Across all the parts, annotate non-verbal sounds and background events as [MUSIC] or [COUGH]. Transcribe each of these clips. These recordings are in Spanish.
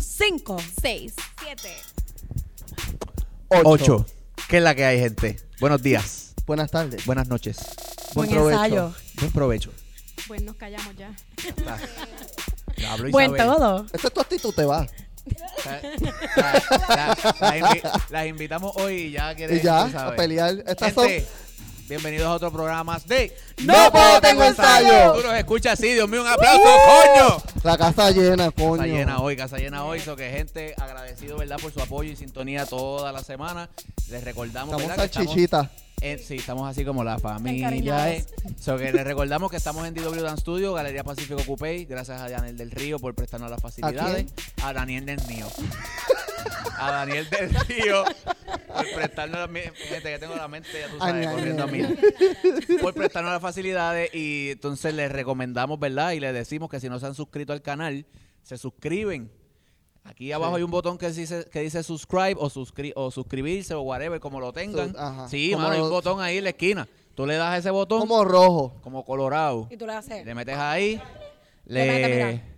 5, 6, 7. Ocho. Ocho. ¿Qué es la que hay, gente? Buenos días, Buenas tardes. buenas noches, buen provecho. ensayo, buen provecho. Pues nos callamos ya. Ya. [LAUGHS] Ya hablo buen Isabel. todo. Esta es tu actitud, te va. La- la- la invi- las invitamos hoy y ya quieren Y ya, tú sabes. a pelear. Estas son. Bienvenidos a otro programa más de ¡No puedo, tengo ensayo! Tú nos escuchas así, Dios mío, un aplauso, coño. La casa llena, coño. Casa llena hoy, casa llena hoy, so que gente agradecido, ¿verdad? Por su apoyo y sintonía toda la semana. Les recordamos, Estamos ¿verdad? que en- sí, estamos así como la familia. Eh. So que les recordamos que estamos en DW Dance Studio, Galería Pacífico Coupé. Gracias a Daniel del Río por prestarnos las facilidades. A, Daniel del Mío. A Daniel del Río por prestarnos las mi- gente que tengo la mente, ya tú sabes, Ay, corriendo a ay, mí. Por prestarnos las facilidades y entonces les recomendamos, ¿verdad? Y les decimos que si no se han suscrito al canal, se suscriben. Aquí abajo Sí. hay un botón que dice, que dice subscribe o, suscri- o suscribirse o whatever, como lo tengan. Ajá. Sí, Como mano, hay un botón ahí en la esquina. Tú le das a ese botón como, Como rojo. colorado. Y tú le haces. Le metes ahí. Le metes, mira.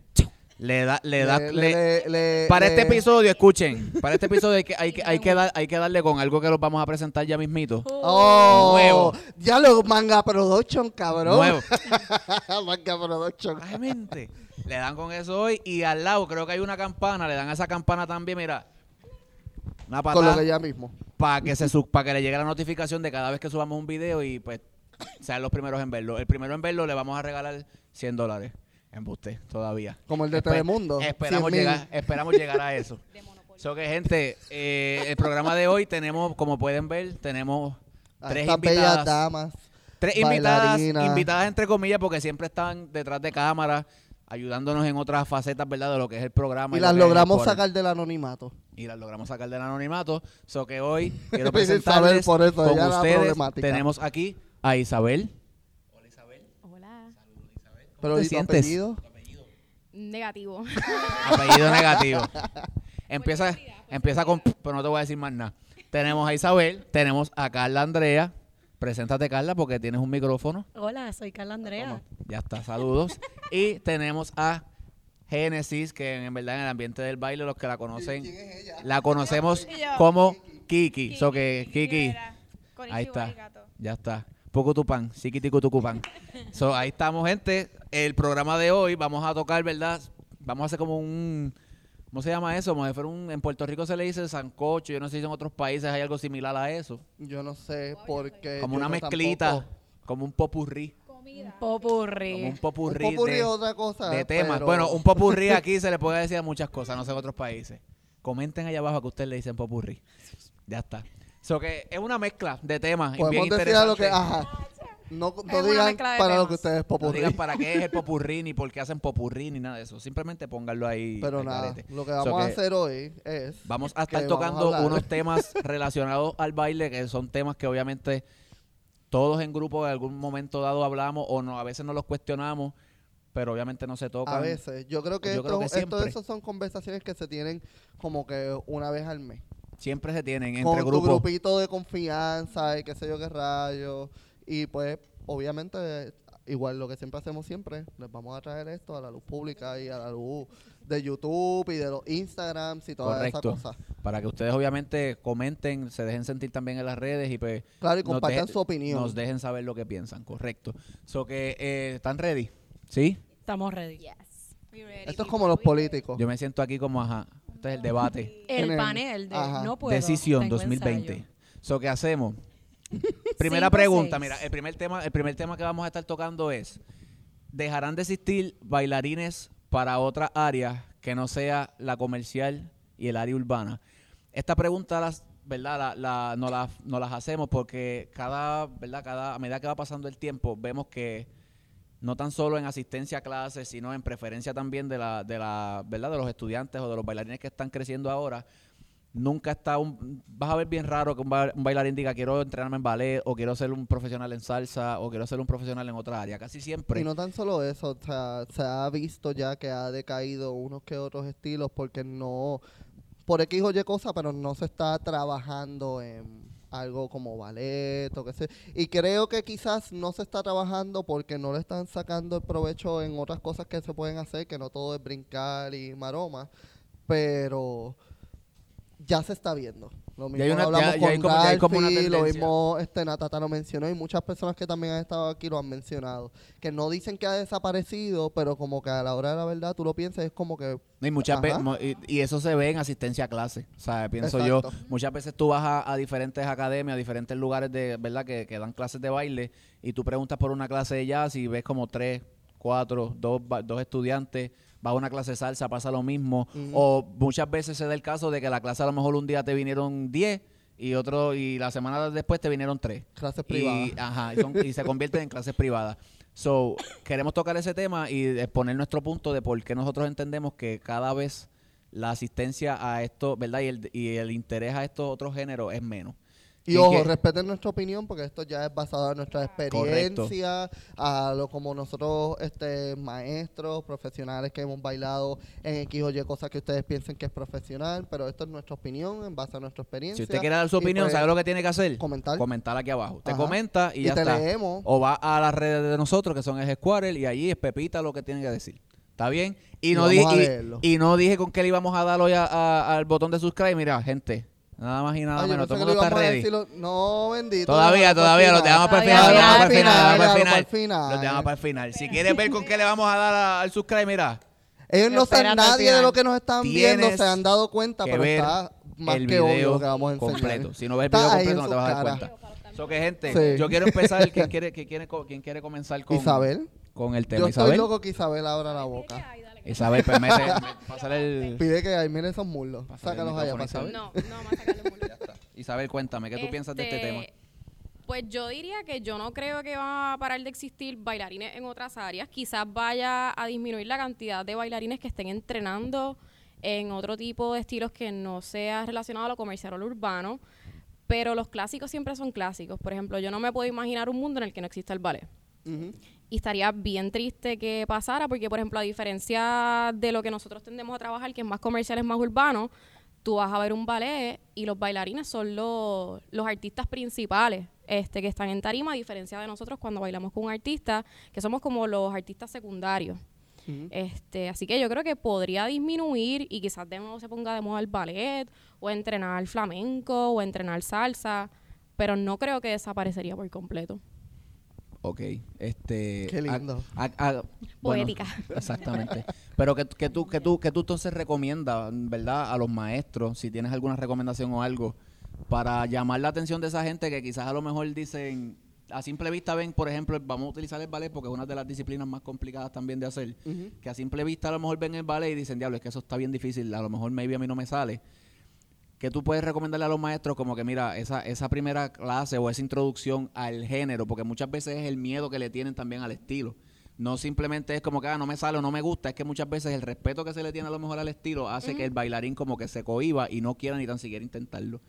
Le da, le da, Le- le- le- le- para le- este episodio, escuchen, para este episodio hay que, hay que, hay que, [LAUGHS] dar- hay que darle con algo que los vamos a presentar ya mismito. Oh, Nuevo. Ya lo manga production, cabrón. Nuevo. [LAUGHS] manga production. Realmente. Le dan con eso hoy y al lado creo que hay una campana, le dan a esa campana también, mira. Una Con lo patada que ya mismo. para que se para que le llegue la notificación de cada vez que subamos un video y pues sean los primeros en verlo. El primero en verlo le vamos a regalar 100 dólares. Embuste, todavía. Como el de Espe- Telemundo. Esperamos 100,000. llegar, esperamos llegar a eso. [LAUGHS] So que gente, eh, el programa de hoy tenemos, como pueden ver, tenemos A tres invitadas. damas. Tres invitadas, invitadas entre comillas, porque siempre están detrás de cámara, ayudándonos en otras facetas, ¿verdad? De lo que es el programa. Y las logramos sacar del anonimato. Y las logramos sacar del anonimato. So que hoy [LAUGHS] quiero presentarles por eso, con ustedes. Tenemos aquí a Isabel. Pero te ¿y tu sientes? apellido? Negativo. [LAUGHS] Apellido negativo. [LAUGHS] Empieza, empieza con, pero no te voy a decir más nada. Tenemos a Isabel, tenemos a Carla Andrea. Preséntate, Carla, porque tienes un micrófono. Hola, soy Carla Andrea. Ya está, saludos. [LAUGHS] y tenemos a Génesis, que en verdad en el ambiente del baile, los que la conocen, la conocemos como Kiki. So que Kiki, ahí está. ya está. Pucutupan, Chiquiticutucupan. So ahí estamos, gente. El programa de hoy vamos a tocar, ¿verdad? Vamos a hacer como un. ¿Cómo se llama eso? Como si fuera un, en Puerto Rico se le dice sancocho. Yo no sé si en otros países hay algo similar a eso. Yo no sé por qué. Como yo una no mezclita, tampoco. como un popurrí. Comida. Popurrí. Como un Un popurrí, popurrí de, es otra cosa. de temas. pero- Bueno, un popurrí aquí se le puede decir a muchas cosas, no sé en otros países. Comenten allá abajo que ustedes le dicen popurrí. Ya está. So que es una mezcla de temas. Podemos decir a lo que. interesante. Ajá. No, no digan para lo que ustedes No popurrí. digan para qué es el [LAUGHS] popurrí, ni por qué hacen popurrí, ni nada de eso. Simplemente pónganlo ahí. Pero nada, lo que So vamos a que hacer hoy es. Vamos a que estar a tocando unos [LAUGHS] temas relacionados al baile, que son temas que obviamente todos en grupo en algún momento dado hablamos, o no, a veces no los cuestionamos, pero obviamente no se tocan. A veces. Yo creo que, Yo creo esto, que esto- siempre. esas son conversaciones que se tienen como que una vez al mes. Siempre se tienen con entre tu grupos. grupito de confianza y qué sé yo qué rayos. Y pues, obviamente, igual lo que siempre hacemos siempre, les vamos a traer esto a la luz pública y a la luz de YouTube y de los Instagrams y todas Correcto. esas cosas. Para que ustedes obviamente comenten, se dejen sentir también en las redes y pues Claro, y nos compartan deje- su opinión. nos dejen saber lo que piensan, correcto. So que, eh, ¿están ready? ¿Sí? Estamos ready. Yes. We ready, Esto es como los políticos. Yo me siento aquí como, ajá, este es el debate. El En el- panel de ajá. No puedo. Decisión tengo 2020. ensayo. So, ¿qué hacemos? [LAUGHS] Primera Cinco, pregunta, seis. mira, el primer tema, el primer tema que vamos a estar tocando es ¿dejarán de existir bailarines para otras áreas que no sea la comercial y el área urbana? Esta pregunta las ¿verdad? La, la, no, las, no las hacemos porque cada, ¿verdad? Cada, a medida que va pasando el tiempo, vemos que no tan solo en asistencia a clases, sino en preferencia también de la, de la, ¿verdad? De los estudiantes o de los bailarines que están creciendo ahora, nunca está un, vas a ver bien raro que un, ba- un bailarín diga quiero entrenarme en ballet o quiero ser un profesional en salsa o quiero ser un profesional en otra área. Casi siempre. Y no tan solo eso, o sea, se ha visto ya que ha decaído unos que otros estilos porque no, por X o Y cosa, pero no se está trabajando en algo como ballet o qué sé. Y creo que quizás no se está trabajando porque no le están sacando el provecho en otras cosas que se pueden hacer, que no todo es brincar y maroma. pero ya se está viendo. Lo Ya mismo hay una- hablamos ya- ya hay con ya hay como una lo mismo este, Natata lo mencionó y muchas personas que también han estado aquí lo han mencionado. Que no dicen que ha desaparecido, pero como que a la hora de la verdad tú lo piensas, es como que Y, muchas y, y eso se ve en asistencia a clase. O sea, pienso yo, muchas veces tú vas a, a diferentes academias, a diferentes lugares de, ¿verdad? Que, que dan clases de baile y tú preguntas por una clase de jazz y ves como tres, cuatro, dos, dos estudiantes, vas a una clase de salsa, pasa lo mismo. O muchas veces se da el caso de que la clase a lo mejor un día te vinieron 10 y otro y la semana después te vinieron 3. clases Y, privadas. ajá, y, son- y se convierten en clases privadas. So, queremos tocar ese tema y exponer nuestro punto de por qué nosotros entendemos que cada vez la asistencia a esto, ¿verdad? Y el, y el interés a estos otros géneros es menos. Y Y ojo, que- respeten nuestra opinión porque esto ya es basado en nuestra experiencia, a lo como nosotros, este, maestros, profesionales que hemos bailado en X o Y cosas que ustedes piensen que es profesional, pero esto es nuestra opinión en base a nuestra experiencia. Si usted quiere dar su opinión, pues, ¿sabe lo que tiene que hacer? Comentar. Comentar aquí abajo. Te comenta y, Y ya te está. leemos. O va a las redes de nosotros, que son el Squarer, y allí es Pepita lo que tiene que decir. ¿Está bien? Y, Y no, vamos di- a y- no dije con qué le íbamos a dar hoy a- a- al botón de subscribe. Mira, gente, nada más y nada Ay, menos. Todo el mundo está ready. decirlo- No, bendito. Todavía, todavía, los dejamos para el final, los dejamos para el final, los dejamos para el final. Los dejamos para el final. Si quieres ver con qué le vamos a dar al subscribe, mira, Ellos no saben nadie de lo que nos están viendo, se han dado cuenta, pero está más el que obvio que vamos a enseñar. completo. Si no ves el video completo, no te vas a dar cara. cuenta. So que, gente, Sí. yo quiero empezar. ¿Quién quiere, quién quiere, quién quiere comenzar con, Isabel. Con el tema? Yo estoy Isabel. loco que Isabel abra la boca. Isabel, pues mete, me- [LAUGHS] pásale el... Pide que ahí miren esos muslos. Pásale Sácalos allá Isabel. No, no, más sacar los mulos. [LAUGHS] Ya está. Isabel, cuéntame, ¿qué tú piensas de este tema? Pues yo diría que yo no creo que va a parar de existir bailarines en otras áreas. Quizás vaya a disminuir la cantidad de bailarines que estén entrenando en otro tipo de estilos que no sea relacionado a lo comercial o lo urbano. Pero los clásicos siempre son clásicos. Por ejemplo, yo no me puedo imaginar un mundo en el que no exista el ballet. Ujú. Y estaría bien triste que pasara, porque, por ejemplo, a diferencia de lo que nosotros tendemos a trabajar, que es más comercial, es más urbano, tú vas a ver un ballet y los bailarines son los, los artistas principales este, que están en tarima, a diferencia de nosotros cuando bailamos con un artista, que somos como los artistas secundarios. Este, así que yo creo que podría disminuir y quizás de nuevo se ponga de moda el ballet, o entrenar flamenco, o entrenar salsa, pero no creo que desaparecería por completo. Ok, este... Qué lindo. a- a- a- bueno, Poética. [LAUGHS] exactamente. Pero que, que tú, que tú, que tú entonces recomiendas, ¿verdad? A los maestros, si tienes alguna recomendación o algo, para llamar la atención de esa gente que quizás a lo mejor dicen, a simple vista ven, por ejemplo, vamos a utilizar el ballet porque es una de las disciplinas más complicadas también de hacer, que a simple vista a lo mejor ven el ballet y dicen, diablo, es que eso está bien difícil, a lo mejor maybe a mí no me sale. Que tú puedes recomendarle a los maestros como que mira, esa, esa primera clase o esa introducción al género, porque muchas veces es el miedo que le tienen también al estilo. No simplemente es como que ah, no me sale o no me gusta, es que muchas veces el respeto que se le tiene a lo mejor al estilo hace que el bailarín como que se cohiba y no quiera ni tan siquiera intentarlo.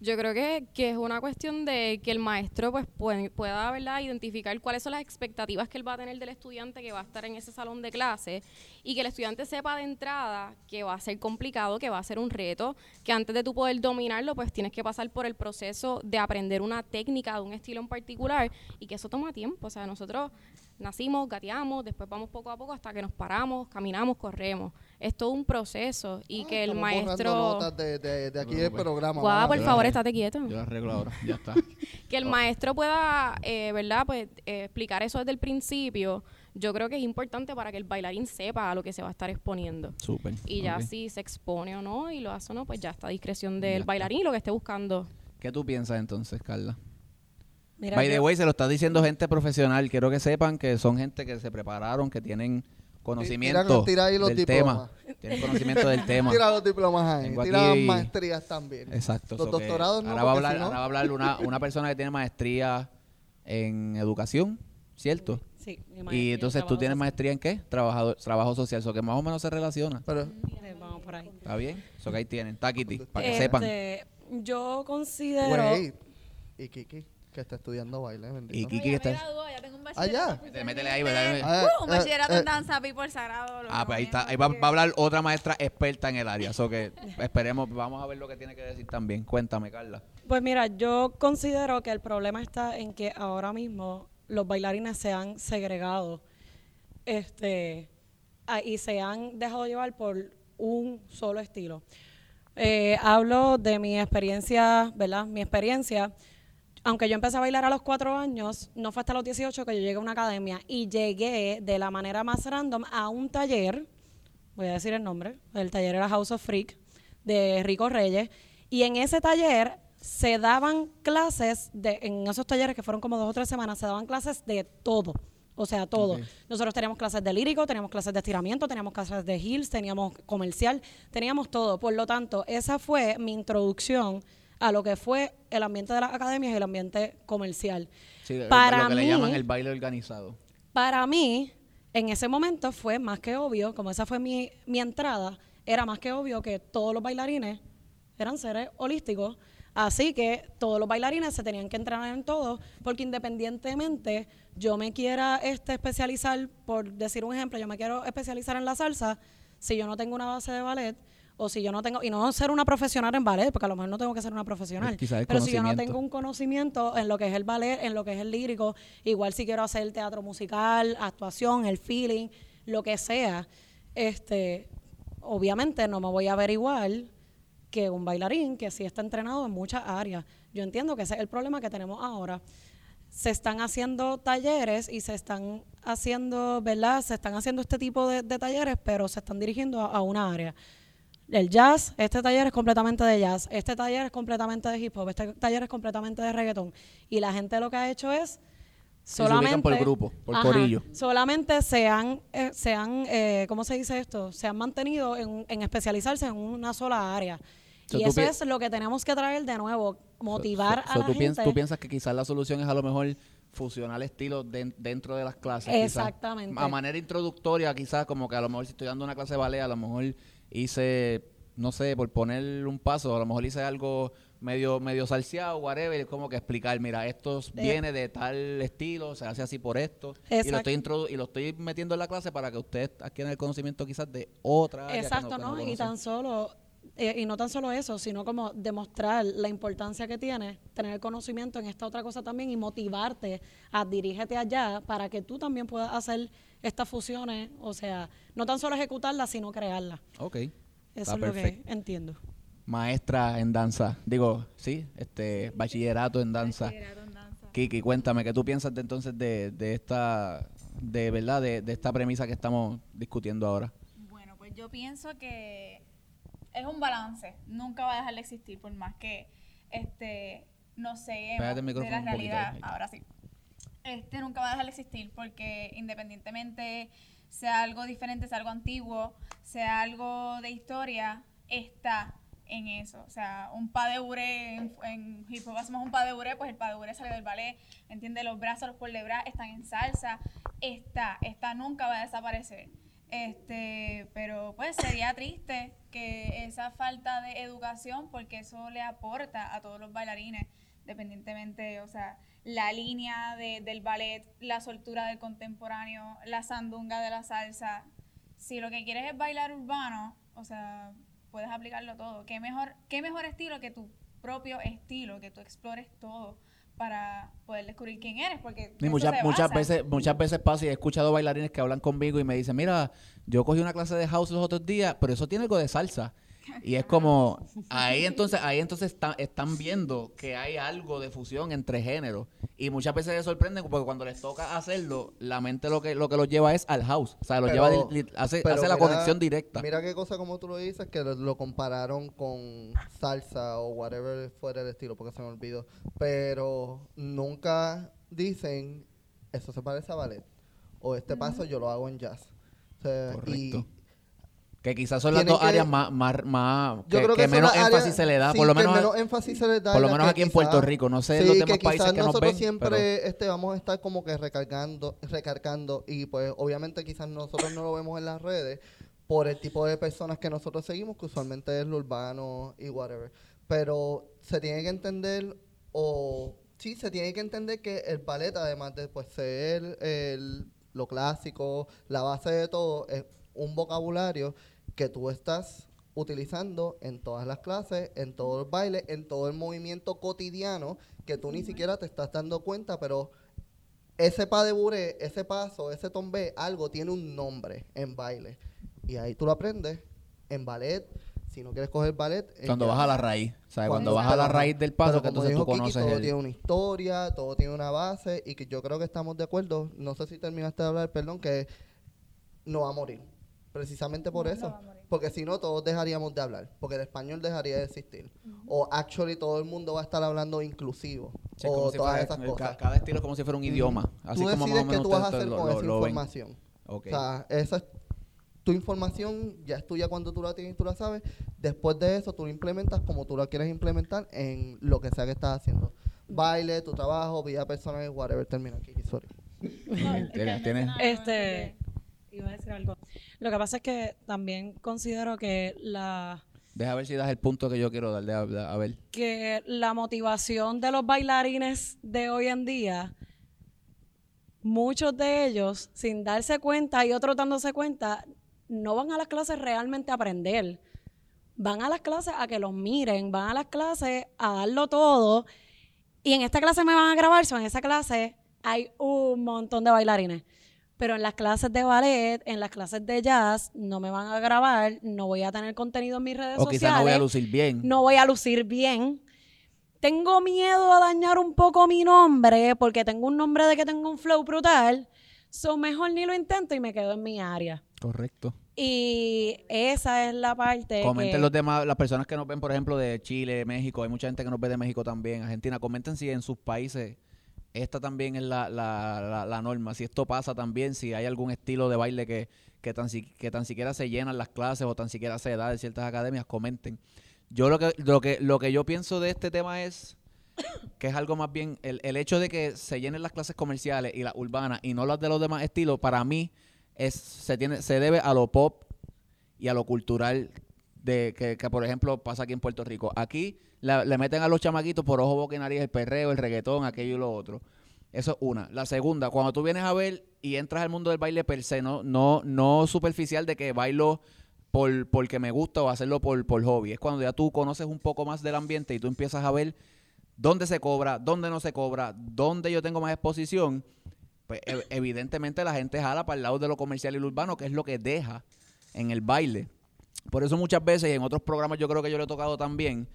Yo creo que, que es una cuestión de que el maestro pues puede- pueda ¿verdad? identificar cuáles son las expectativas que él va a tener del estudiante que va a estar en ese salón de clase y que el estudiante sepa de entrada que va a ser complicado, que va a ser un reto, que antes de tú poder dominarlo pues tienes que pasar por el proceso de aprender una técnica de un estilo en particular y que eso toma tiempo. O sea, nosotros nacimos, gateamos, después vamos poco a poco hasta que nos paramos, caminamos, corremos. Es todo un proceso y Ah, que el maestro... notas de, de, de aquí No, del pues. programa. Guau, vamos por favor, estate quieto. Yo lo arreglo ahora, ya está. [LAUGHS] Que el maestro pueda, eh, ¿verdad? Pues eh, explicar eso desde el principio, yo creo que es importante para que el bailarín sepa a lo que se va a estar exponiendo. Súper. Y ya si se expone o no y lo hace o no, pues ya está a discreción del bailarín y lo que esté buscando. ¿Qué tú piensas entonces, Carla? Mira, By the way, se lo está diciendo gente profesional. Quiero que sepan que son gente que se prepararon, que tienen conocimiento tira ahí los del diplomas. tema. Tienen conocimiento del [LAUGHS] tema. Tira los diplomas ahí. Tengo Tira aquí- maestrías también. Exacto. Los doctorados no, ahora va a hablar, si no- ahora va a hablar una, una persona que tiene maestría en educación, ¿cierto? Sí, Y en entonces tú tienes social. maestría en qué? Trabajador, trabajo social, eso que más o menos se relaciona. Pero, Vamos por ahí. ¿Está bien? Eso que ahí tienen. Taquiti, para que Este, sepan. Yo considero. wait. Y Kiki, que está estudiando baile, bendito. Y Kiki ya está... ya tengo un Ah, bachillerato. Métele ahí, ¿verdad? Ah, Uh, un eh, bachillerato eh, en danza, por sagrado. lo Ah, pues ahí está. Ahí va, va a hablar otra maestra experta en el área. So que [LAUGHS] esperemos, vamos a ver lo que tiene que decir también. Cuéntame, Carla. Pues mira, yo considero que el problema está en que ahora mismo los bailarines se han segregado este, ah, y se han dejado llevar por un solo estilo. Eh, hablo de mi experiencia, ¿verdad? Mi experiencia. Aunque yo empecé a bailar a los cuatro años, no fue hasta los 18 que yo llegué a una academia y llegué de la manera más random a un taller, voy a decir el nombre, el taller era House of Freak de Rico Reyes, y en ese taller se daban clases, de, en esos talleres que fueron como dos o tres semanas, se daban clases de todo. O sea, todo. Nosotros teníamos clases de lírico, teníamos clases de estiramiento, teníamos clases de heels, teníamos comercial, teníamos todo. Por lo tanto, esa fue mi introducción a lo que fue el ambiente de las academias y el ambiente comercial. Sí, Para lo que le mí- llaman el baile organizado. Para mí, en ese momento fue más que obvio, como esa fue mi, mi entrada, era más que obvio que todos los bailarines eran seres holísticos. Así que todos los bailarines se tenían que entrenar en todo, porque independientemente yo me quiera este, especializar, por decir un ejemplo, yo me quiero especializar en la salsa, si yo no tengo una base de ballet, o si yo no tengo, y no ser una profesional en ballet, porque a lo mejor no tengo que ser una profesional, pero si yo no tengo un conocimiento en lo que es el ballet, en lo que es el lírico, igual si quiero hacer teatro musical, actuación, el feeling, lo que sea, este, obviamente no me voy a ver igual que un bailarín que sí está entrenado en muchas áreas. Yo entiendo que ese es el problema que tenemos ahora. Se están haciendo talleres y se están haciendo, ¿verdad? Se están haciendo este tipo de, de talleres, pero se están dirigiendo a, a una área. El jazz, este taller es completamente de jazz, este taller es completamente de hip hop, este taller es completamente de reggaetón. Y la gente lo que ha hecho es se solamente... por grupo, por corillo. Solamente se han, eh, se han eh, ¿cómo se dice esto? Se han mantenido en, en especializarse en una sola área. So, y eso es lo que tenemos que traer de nuevo, motivar So- so a la tú, gente. piensas, tú piensas que quizás la solución es a lo mejor fusionar estilos den- dentro de las clases. quizás. Exactamente. A manera introductoria, quizás como que a lo mejor si estoy dando una clase de ballet, a lo mejor hice, no sé, por poner un paso, a lo mejor hice algo medio medio salseado, whatever, como que explicar, mira, esto viene de tal estilo, se hace así por esto, y lo, estoy introdu- y lo estoy metiendo en la clase para que ustedes adquieran el conocimiento quizás de otra área Exacto, que ¿no? y tan solo, eh, y no tan solo eso, sino como demostrar la importancia que tiene tener conocimiento en esta otra cosa también y motivarte a dirígete allá para que tú también puedas hacer estas fusiones, o sea, no tan solo ejecutarlas, sino crearlas. Ok, Eso está es lo que entiendo. maestra en danza. Digo, sí, este bachillerato en danza. Bachillerato en danza. Kiki, cuéntame, ¿qué tú piensas de, entonces de, de esta, de verdad, de, de esta premisa que estamos discutiendo ahora? Bueno, pues yo pienso que es un balance. Nunca va a dejar de existir, por más que este Pégate el de la realidad. Ahora sí. Este nunca va a dejar de existir porque independientemente sea algo diferente, sea algo antiguo, sea algo de historia, está en eso. O sea, un pas de bourrée, en, en hip hacemos un pas de bourrée, pues el pas de bourrée sale del ballet, ¿entiendes? Los brazos, los por de bras están en salsa, está, está, nunca va a desaparecer. Este, pero pues sería triste que esa falta de educación, porque eso le aporta a todos los bailarines, dependientemente, o sea, la línea de- del ballet, la soltura del contemporáneo, la sandunga de la salsa. Si lo que quieres es bailar urbano, o sea, puedes aplicarlo todo. ¿Qué mejor, qué mejor estilo que tu propio estilo, que tú explores todo para poder descubrir quién eres? Porque Y muchas, muchas veces, muchas veces pasa y he escuchado bailarines que hablan conmigo y me dicen, mira, yo cogí una clase de house los otros días, pero eso tiene algo de salsa. Y es como, ahí entonces, ahí entonces está- están viendo que hay algo de fusión entre géneros. Y muchas veces se sorprenden porque cuando les toca hacerlo, la mente lo que, lo que los lleva es al house. O sea, lo Pero- lleva, hace, hace la mira- conexión directa. Mira qué cosa como tú lo dices, que lo, lo compararon con salsa o whatever fuera el estilo, porque se me olvidó. Pero nunca dicen, eso se parece a ballet. O este paso yo lo hago en jazz. O sea, y- Correcto. Que quizás son las dos que- áreas más, más, más yo que, creo que, que son menos énfasis se le da, sí, por lo menos, menos énfasis se le da por lo y las menos que aquí en Puerto Rico. No sé sí, los demás países que nos nosotros ven, siempre pero- este, vamos a estar como que recargando, recargando y pues obviamente quizás nosotros no lo vemos en las redes por el tipo de personas que nosotros seguimos, que usualmente es lo urbano y whatever. Pero se tiene que entender o sí, se tiene que entender que el ballet, además de pues, ser el, lo clásico, la base de todo, es un vocabulario que tú estás utilizando en todas las clases, en todos los bailes, en todo el movimiento cotidiano, que tú ni siquiera te estás dando cuenta, pero ese pas de buré, ese paso, ese tombé, algo tiene un nombre en baile. Y ahí tú lo aprendes en ballet, si no quieres coger ballet... Cuando vas a la raíz. O sea, cuando cuando- vas a la raíz del paso, que entonces tú Kiki, conoces todo el... tiene una historia, todo tiene una base y que yo creo que estamos de acuerdo. No sé si terminaste de hablar, perdón, que no va a morir. Precisamente por No, no eso. Porque si no, todos dejaríamos de hablar. Porque el español dejaría de existir. O actually todo el mundo va a estar hablando inclusivo. Sí, o si todas fuera- esas cosas. Cada, estilo es como si fuera un idioma. Así tú como decides qué tú vas a hacer lo- con lo- esa lo información. O sea, esa es tu información, ya es tuya cuando tú la tienes y tú la sabes. Después de eso, tú la implementas como tú la quieres implementar en lo que sea que estás haciendo. Baile, tu trabajo, vida personal, whatever. Termina aquí, sorry. Tienes- tienes- Este, decir algo. Lo que pasa es que también considero que la Deja ver si das el punto que yo quiero dar. deja- deja- a ver. que la motivación de los bailarines de hoy en día, muchos de ellos, sin darse cuenta y otros dándose cuenta, no van a las clases realmente a aprender. Van a las clases a que los miren, van a las clases a darlo todo. Y en esta clase me van a grabar, so en esa clase hay un montón de bailarines. Pero en las clases de ballet, en las clases de jazz, no me van a grabar, no voy a tener contenido en mis redes O sociales quizás no voy a lucir bien. no voy a lucir bien. Tengo miedo a dañar un poco mi nombre porque tengo un nombre de que tengo un flow brutal. So mejor ni lo intento y me quedo en mi área. Correcto. Y esa es la parte Comenten que- los demás, las personas que nos ven, por ejemplo, de Chile, México, hay mucha gente que nos ve de México también, Argentina, comenten si en sus países esta también es la, la, la, la norma, si esto pasa también, si hay algún estilo de baile que, que, tan, que tan siquiera se llenan las clases o tan siquiera se da de ciertas academias, comenten. Yo lo que, lo que, lo que yo pienso de este tema es que es algo más bien, el, el hecho de que se llenen las clases comerciales y las urbanas y no las de los demás estilos, para mí es, se, tiene, se debe a lo pop y a lo cultural de que, por ejemplo pasa aquí en Puerto Rico. Aquí le meten a los chamaquitos por ojo, boca y nariz el perreo, el reggaetón, aquello y lo otro. Eso es una. La segunda, cuando tú vienes a ver y entras al mundo del baile per se, no, no, no superficial de que bailo por porque me gusta o hacerlo por, por hobby. Es cuando ya tú conoces un poco más del ambiente y tú empiezas a ver dónde se cobra, dónde no se cobra, dónde yo tengo más exposición. Pues ev- evidentemente la gente jala para el lado de lo comercial y lo urbano, que es lo que deja en el baile. Por eso muchas veces, y en otros programas yo creo que yo lo he tocado también,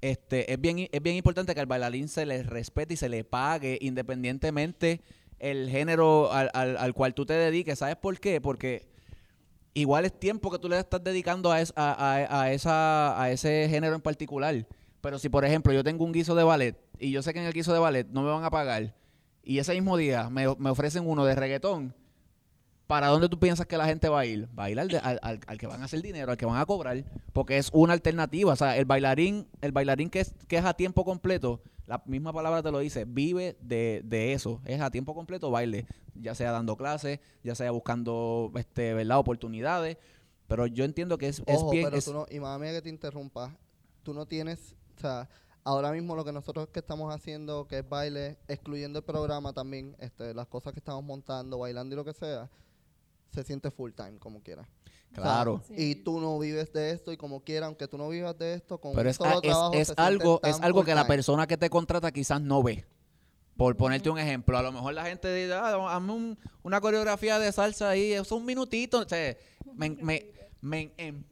este, es, bien, es bien importante que al bailarín se le respete y se le pague independientemente el género al, al- al cual tú te dediques. ¿Sabes por qué? Porque igual es tiempo que tú le estás dedicando a, es- a, a- esa, a ese género en particular. Pero si, por ejemplo, yo tengo un guiso de ballet y yo sé que en el guiso de ballet no me van a pagar y ese mismo día me, me ofrecen uno de reggaetón, ¿para dónde tú piensas que la gente va a ir? Va a ir al, de- al, al- al que van a hacer dinero, al que van a cobrar, porque es una alternativa. O sea, el bailarín, el bailarín que es, que es a tiempo completo, la misma palabra te lo dice, vive de, de eso. Es a tiempo completo baile, ya sea dando clases, ya sea buscando este, ¿verdad? oportunidades. Pero yo entiendo que es, es Ojo, bien. pero es- tú no, y mami que te interrumpa, tú no tienes, o sea, ahora mismo lo que nosotros que estamos haciendo, que es baile, excluyendo el programa también, este, las cosas que estamos montando, bailando y lo que sea, se siente full time, como quiera. O sea, Claro. y tú no vives de esto y como quiera, aunque tú no vivas de esto, con Pero un es, solo a- es- trabajo es se algo, es algo que la persona que te contrata quizás no ve. Por ponerte un ejemplo, a lo mejor la gente dice, ah, hazme un- una coreografía de salsa ahí, eso es un minutito. O sea, me, me- me- em,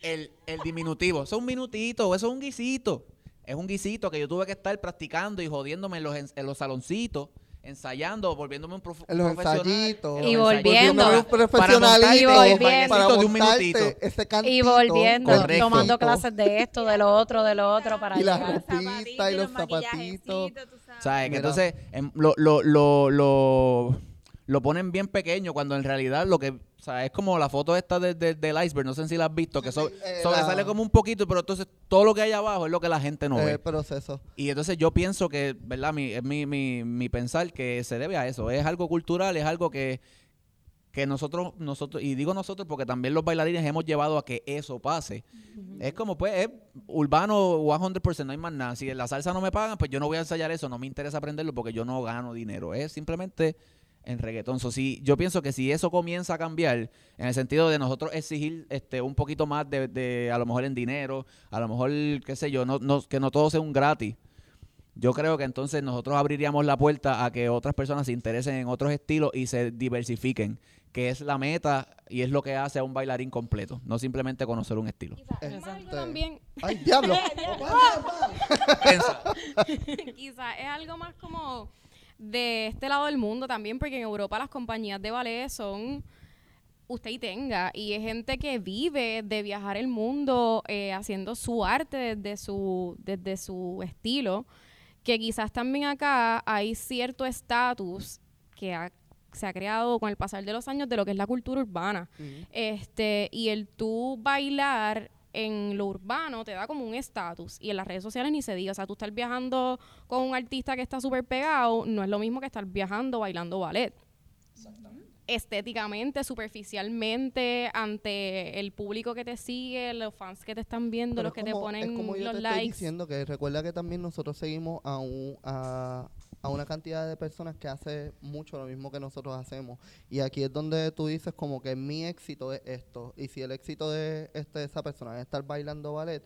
el, el diminutivo, eso es un minutito, eso es un guisito. Es un guisito que yo tuve que estar practicando y jodiéndome en los, en, en los saloncitos, ensayando, volviéndome un prof- En los profesional. ensayitos. Y volviendo. Un Para profesionalito, montarte un para bailecito de un minutito. ese cantito. Y volviendo, Correcto. tomando clases de esto, de lo otro, de lo otro para Y la llegar. ropita y los zapatitos. sabes. Que Mira. entonces em, lo, lo, lo, lo, lo ponen bien pequeño cuando en realidad lo que... O sea, es como la foto esta de- de- del iceberg, no sé si la has visto, que so- eh, sobresale la- como un poquito, pero entonces todo lo que hay abajo es lo que la gente no Eh, ve. el proceso. Y entonces yo pienso que, ¿verdad? Mi, es mi, mi, mi pensar que se debe a eso. Es algo cultural, es algo que, que nosotros, nosotros, y digo nosotros porque también los bailarines hemos llevado a que eso pase. Es como, pues, es urbano 100%, no hay más nada. Si en la salsa no me pagan, pues yo no voy a ensayar eso, no me interesa aprenderlo porque yo no gano dinero. Es simplemente en reggaetón. So, si, yo pienso que si eso comienza a cambiar, en el sentido de nosotros exigir este un poquito más de, de a lo mejor en dinero, a lo mejor, qué sé yo, no, no, que no todo sea un gratis. Yo creo que entonces nosotros abriríamos la puerta a que otras personas se interesen en otros estilos y se diversifiquen, que es la meta y es lo que hace a un bailarín completo, no simplemente conocer un estilo. También, ¡Ay, diablo! [LAUGHS] [LAUGHS] Quizás es algo más como de este lado del mundo también, porque en Europa las compañías de ballet son usted y tenga, y es gente que vive de viajar el mundo eh, haciendo su arte desde su, desde su estilo, que quizás también acá hay cierto estatus que ha- se ha creado con el pasar de los años de lo que es la cultura urbana. Este, y el tú bailar en lo urbano te da como un estatus. Y en las redes sociales ni se diga. O sea, tú estar viajando con un artista que está súper pegado no es lo mismo que estar viajando bailando ballet. Estéticamente, superficialmente, ante el público que te sigue, los fans que te están viendo, Pero los es que te ponen es como yo los te estoy likes. diciendo que recuerda que también nosotros seguimos a, un, a, a una cantidad de personas que hace mucho lo mismo que nosotros hacemos. Y aquí es donde tú dices como que mi éxito es esto. Y si el éxito de este, esa persona es estar bailando ballet,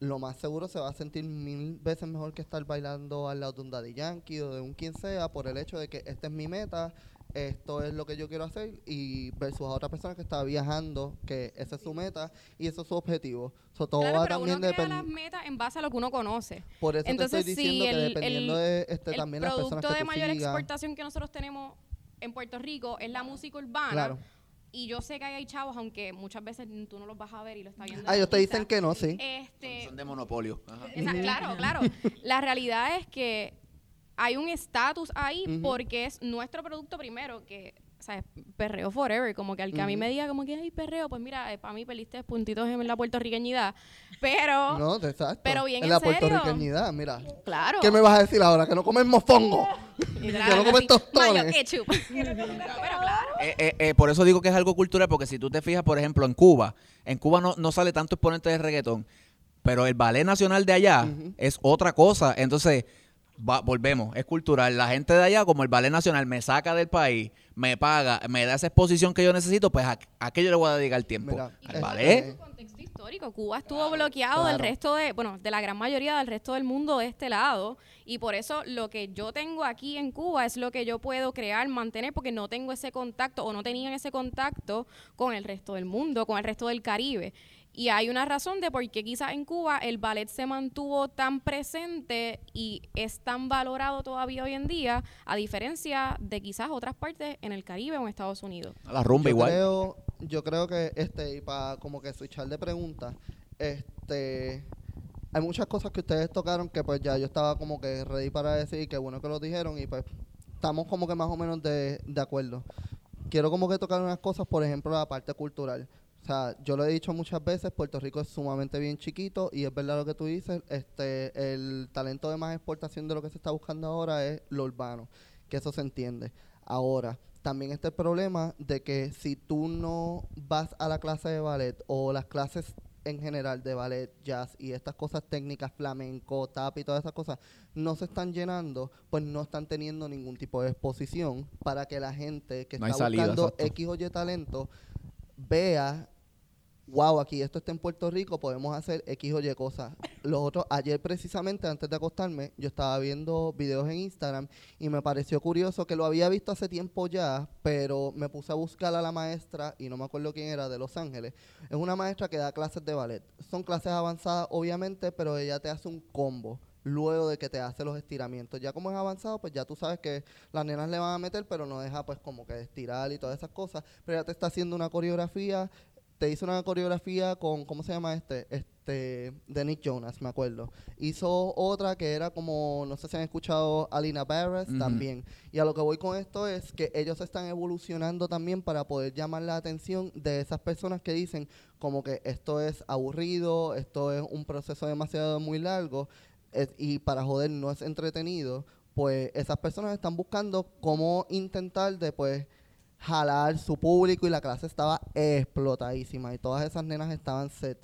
lo más seguro se va a sentir mil veces mejor que estar bailando al lado de un Daddy Yankee o de un quien sea por el hecho de que esta es mi meta, esto es lo que yo quiero hacer y versus a otra persona que está viajando, que esa es su meta y eso es su objetivo. So, todo Claro, va pero uno también crea depend- las metas en base a lo que uno conoce. por eso Entonces, te estoy si diciendo que el- dependiendo el- de este, el también las personas producto que de tú mayor sigas, exportación que nosotros tenemos en Puerto Rico es la música urbana. Claro. Y yo sé que ahí hay chavos, aunque muchas veces tú no los vas a ver y lo está viendo. Ah, el ellos te dicen que no, sí. Este, Son de monopolio. Ajá. esa- Claro, claro. [LAUGHS] La realidad es que hay un estatus ahí porque es nuestro producto primero que, ¿sabes? Perreo forever. Como que al que a mí me diga como que hay perreo, pues mira, para mí perdiste puntitos en la puertorriqueñidad. [LAUGHS] Pero, [LAUGHS] No, exacto. pero bien en en la serio. puertorriqueñidad, mira. claro. ¿Qué me vas a decir ahora? ¿Que no comes mofongo? [LAUGHS] Que no comes tostones. ketchup. pero claro. Eh, eh, eh, por eso digo que es algo cultural, porque si tú te fijas, por ejemplo, en Cuba, en Cuba no, no sale tanto exponente de reggaetón, pero el ballet nacional de allá es otra cosa. Entonces, va- volvemos, es cultural. La gente de allá, como el ballet nacional me saca del país, me paga, me da esa exposición que yo necesito, pues a, a qué yo le voy a dedicar tiempo. Mira, Al este- ballet. contexto histórico. Cuba estuvo bloqueado del claro. resto de, bueno, de la gran mayoría del resto del mundo de este lado. Y por eso lo que yo tengo aquí en Cuba es lo que yo puedo crear, mantener, porque no tengo ese contacto o no tenían ese contacto con el resto del mundo, con el resto del Caribe. Y hay una razón de por qué quizás en Cuba el ballet se mantuvo tan presente y es tan valorado todavía hoy en día, a diferencia de quizás otras partes en el Caribe o en Estados Unidos. La rumba yo igual. Creo, yo creo que, este, y para como que switchar de preguntas, este, hay muchas cosas que ustedes tocaron que pues ya yo estaba como que ready para decir, que bueno que lo dijeron y pues estamos como que más o menos de, de acuerdo. Quiero como que tocar unas cosas, por ejemplo, la parte cultural. O sea, yo lo he dicho muchas veces, Puerto Rico es sumamente bien chiquito y es verdad lo que tú dices, este, el talento de más exportación de lo que se está buscando ahora es lo urbano, que eso se entiende. Ahora, también está el problema de que si tú no vas a la clase de ballet o las clases en general de ballet, jazz y estas cosas técnicas, flamenco, tap y todas esas cosas, no se están llenando, pues no están teniendo ningún tipo de exposición para que la gente que No está salida, buscando exacto. X o Y talento vea, wow, aquí esto está en Puerto Rico, podemos hacer X o Y cosas. Los otros, ayer precisamente, antes de acostarme, yo estaba viendo videos en Instagram y me pareció curioso que lo había visto hace tiempo ya, pero me puse a buscar a la maestra y no me acuerdo quién era, de Los Ángeles. Es una maestra que da clases de ballet. Son clases avanzadas, obviamente, pero ella te hace un combo luego de que te hace los estiramientos. Ya como es avanzado, pues ya tú sabes que las nenas le van a meter, pero no deja pues como que estirar y todas esas cosas. Pero ya te está haciendo una coreografía, te hizo una coreografía con, ¿cómo se llama este? Este, de Nick Jonas, me acuerdo. Hizo otra que era como, no sé si han escuchado Alina Barres Ujú. también. Y a lo que voy con esto es que ellos están evolucionando también para poder llamar la atención de esas personas que dicen como que esto es aburrido, esto es un proceso demasiado muy largo es- y para joder no es entretenido, pues esas personas están buscando cómo intentar de pues jalar su público y la clase estaba explotadísima y todas esas nenas estaban set.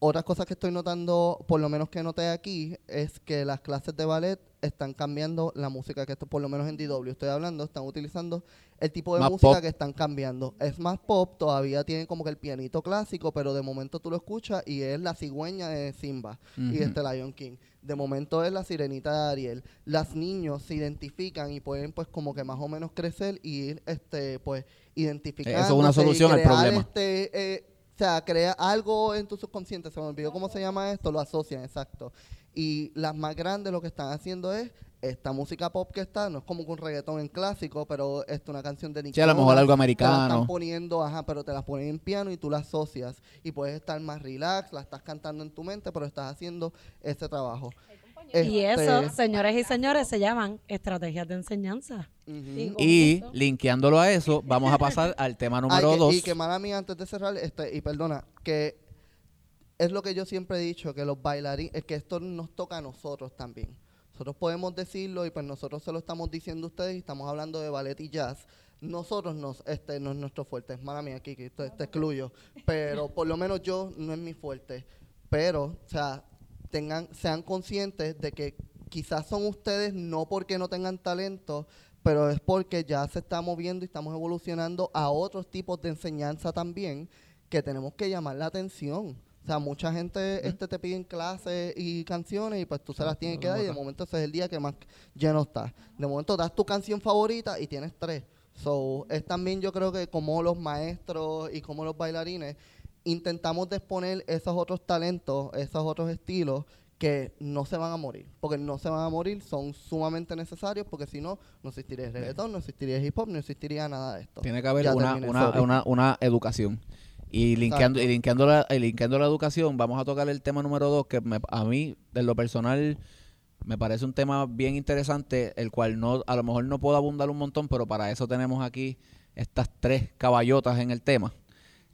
Otras cosas que estoy notando, por lo menos que noté aquí, es que las clases de ballet están cambiando la música que esto, por lo menos en DW estoy hablando, están utilizando el tipo de Más música pop. que están cambiando. Es más pop, todavía tiene como que el pianito clásico, pero de momento tú lo escuchas y es la cigüeña de Simba y este Lion King. De momento es la sirenita de Ariel. Las niños se identifican y pueden pues como que más o menos crecer y ir este pues identificando. Eso es una solución al problema. Este, eh, o sea, crea algo en tu subconsciente, se me olvidó cómo se llama esto, lo asocian, exacto. Y las más grandes lo que están haciendo es esta música pop que está, no es como un reggaetón en clásico, pero es una canción de Nick Sí, a lo mejor algo Te la americano. están poniendo, ajá, pero te la ponen en piano y tú la asocias. Y puedes estar más relax, la estás cantando en tu mente, pero estás haciendo ese trabajo. Y Este, eso, señores y señores, se llaman estrategias de enseñanza. Y- linkeándolo a eso, vamos a pasar al tema Ay, número que- dos. Y que mala mía, antes de cerrar, este, y perdona, que es lo que yo siempre he dicho, que los bailarines, es que esto nos toca a nosotros también. Nosotros podemos decirlo y pues nosotros se lo estamos diciendo a ustedes y estamos hablando de ballet y jazz. Nosotros nos, este, no es nuestro fuerte, es mala mía, Kiki, te, te excluyo. Pero por lo menos yo no es mi fuerte. Pero, o sea, tengan, sean conscientes de que quizás son ustedes no porque no tengan talento, pero es porque ya se está moviendo y estamos evolucionando a otros tipos de enseñanza también que tenemos que llamar la atención. O sea, mucha gente este, te piden clases y canciones y pues tú se las tienes que dar y de momento ese es el día que más lleno está. De momento das tu canción favorita y tienes tres. So, es también yo creo que como los maestros y como los bailarines intentamos exponer esos otros talentos, esos otros estilos que no se van a morir, porque no se van a morir, son sumamente necesarios, porque si no, no existiría el reggaetón, no existiría el hip hop, no existiría nada de esto. Tiene que haber una, una, una, una educación. Y linkeando, y, linkeando, la, y linkeando la educación, vamos a tocar el tema número dos, que me- a mí, de lo personal, me parece un tema bien interesante, el cual no a lo mejor no puedo abundar un montón, pero para eso tenemos aquí estas tres caballotas en el tema.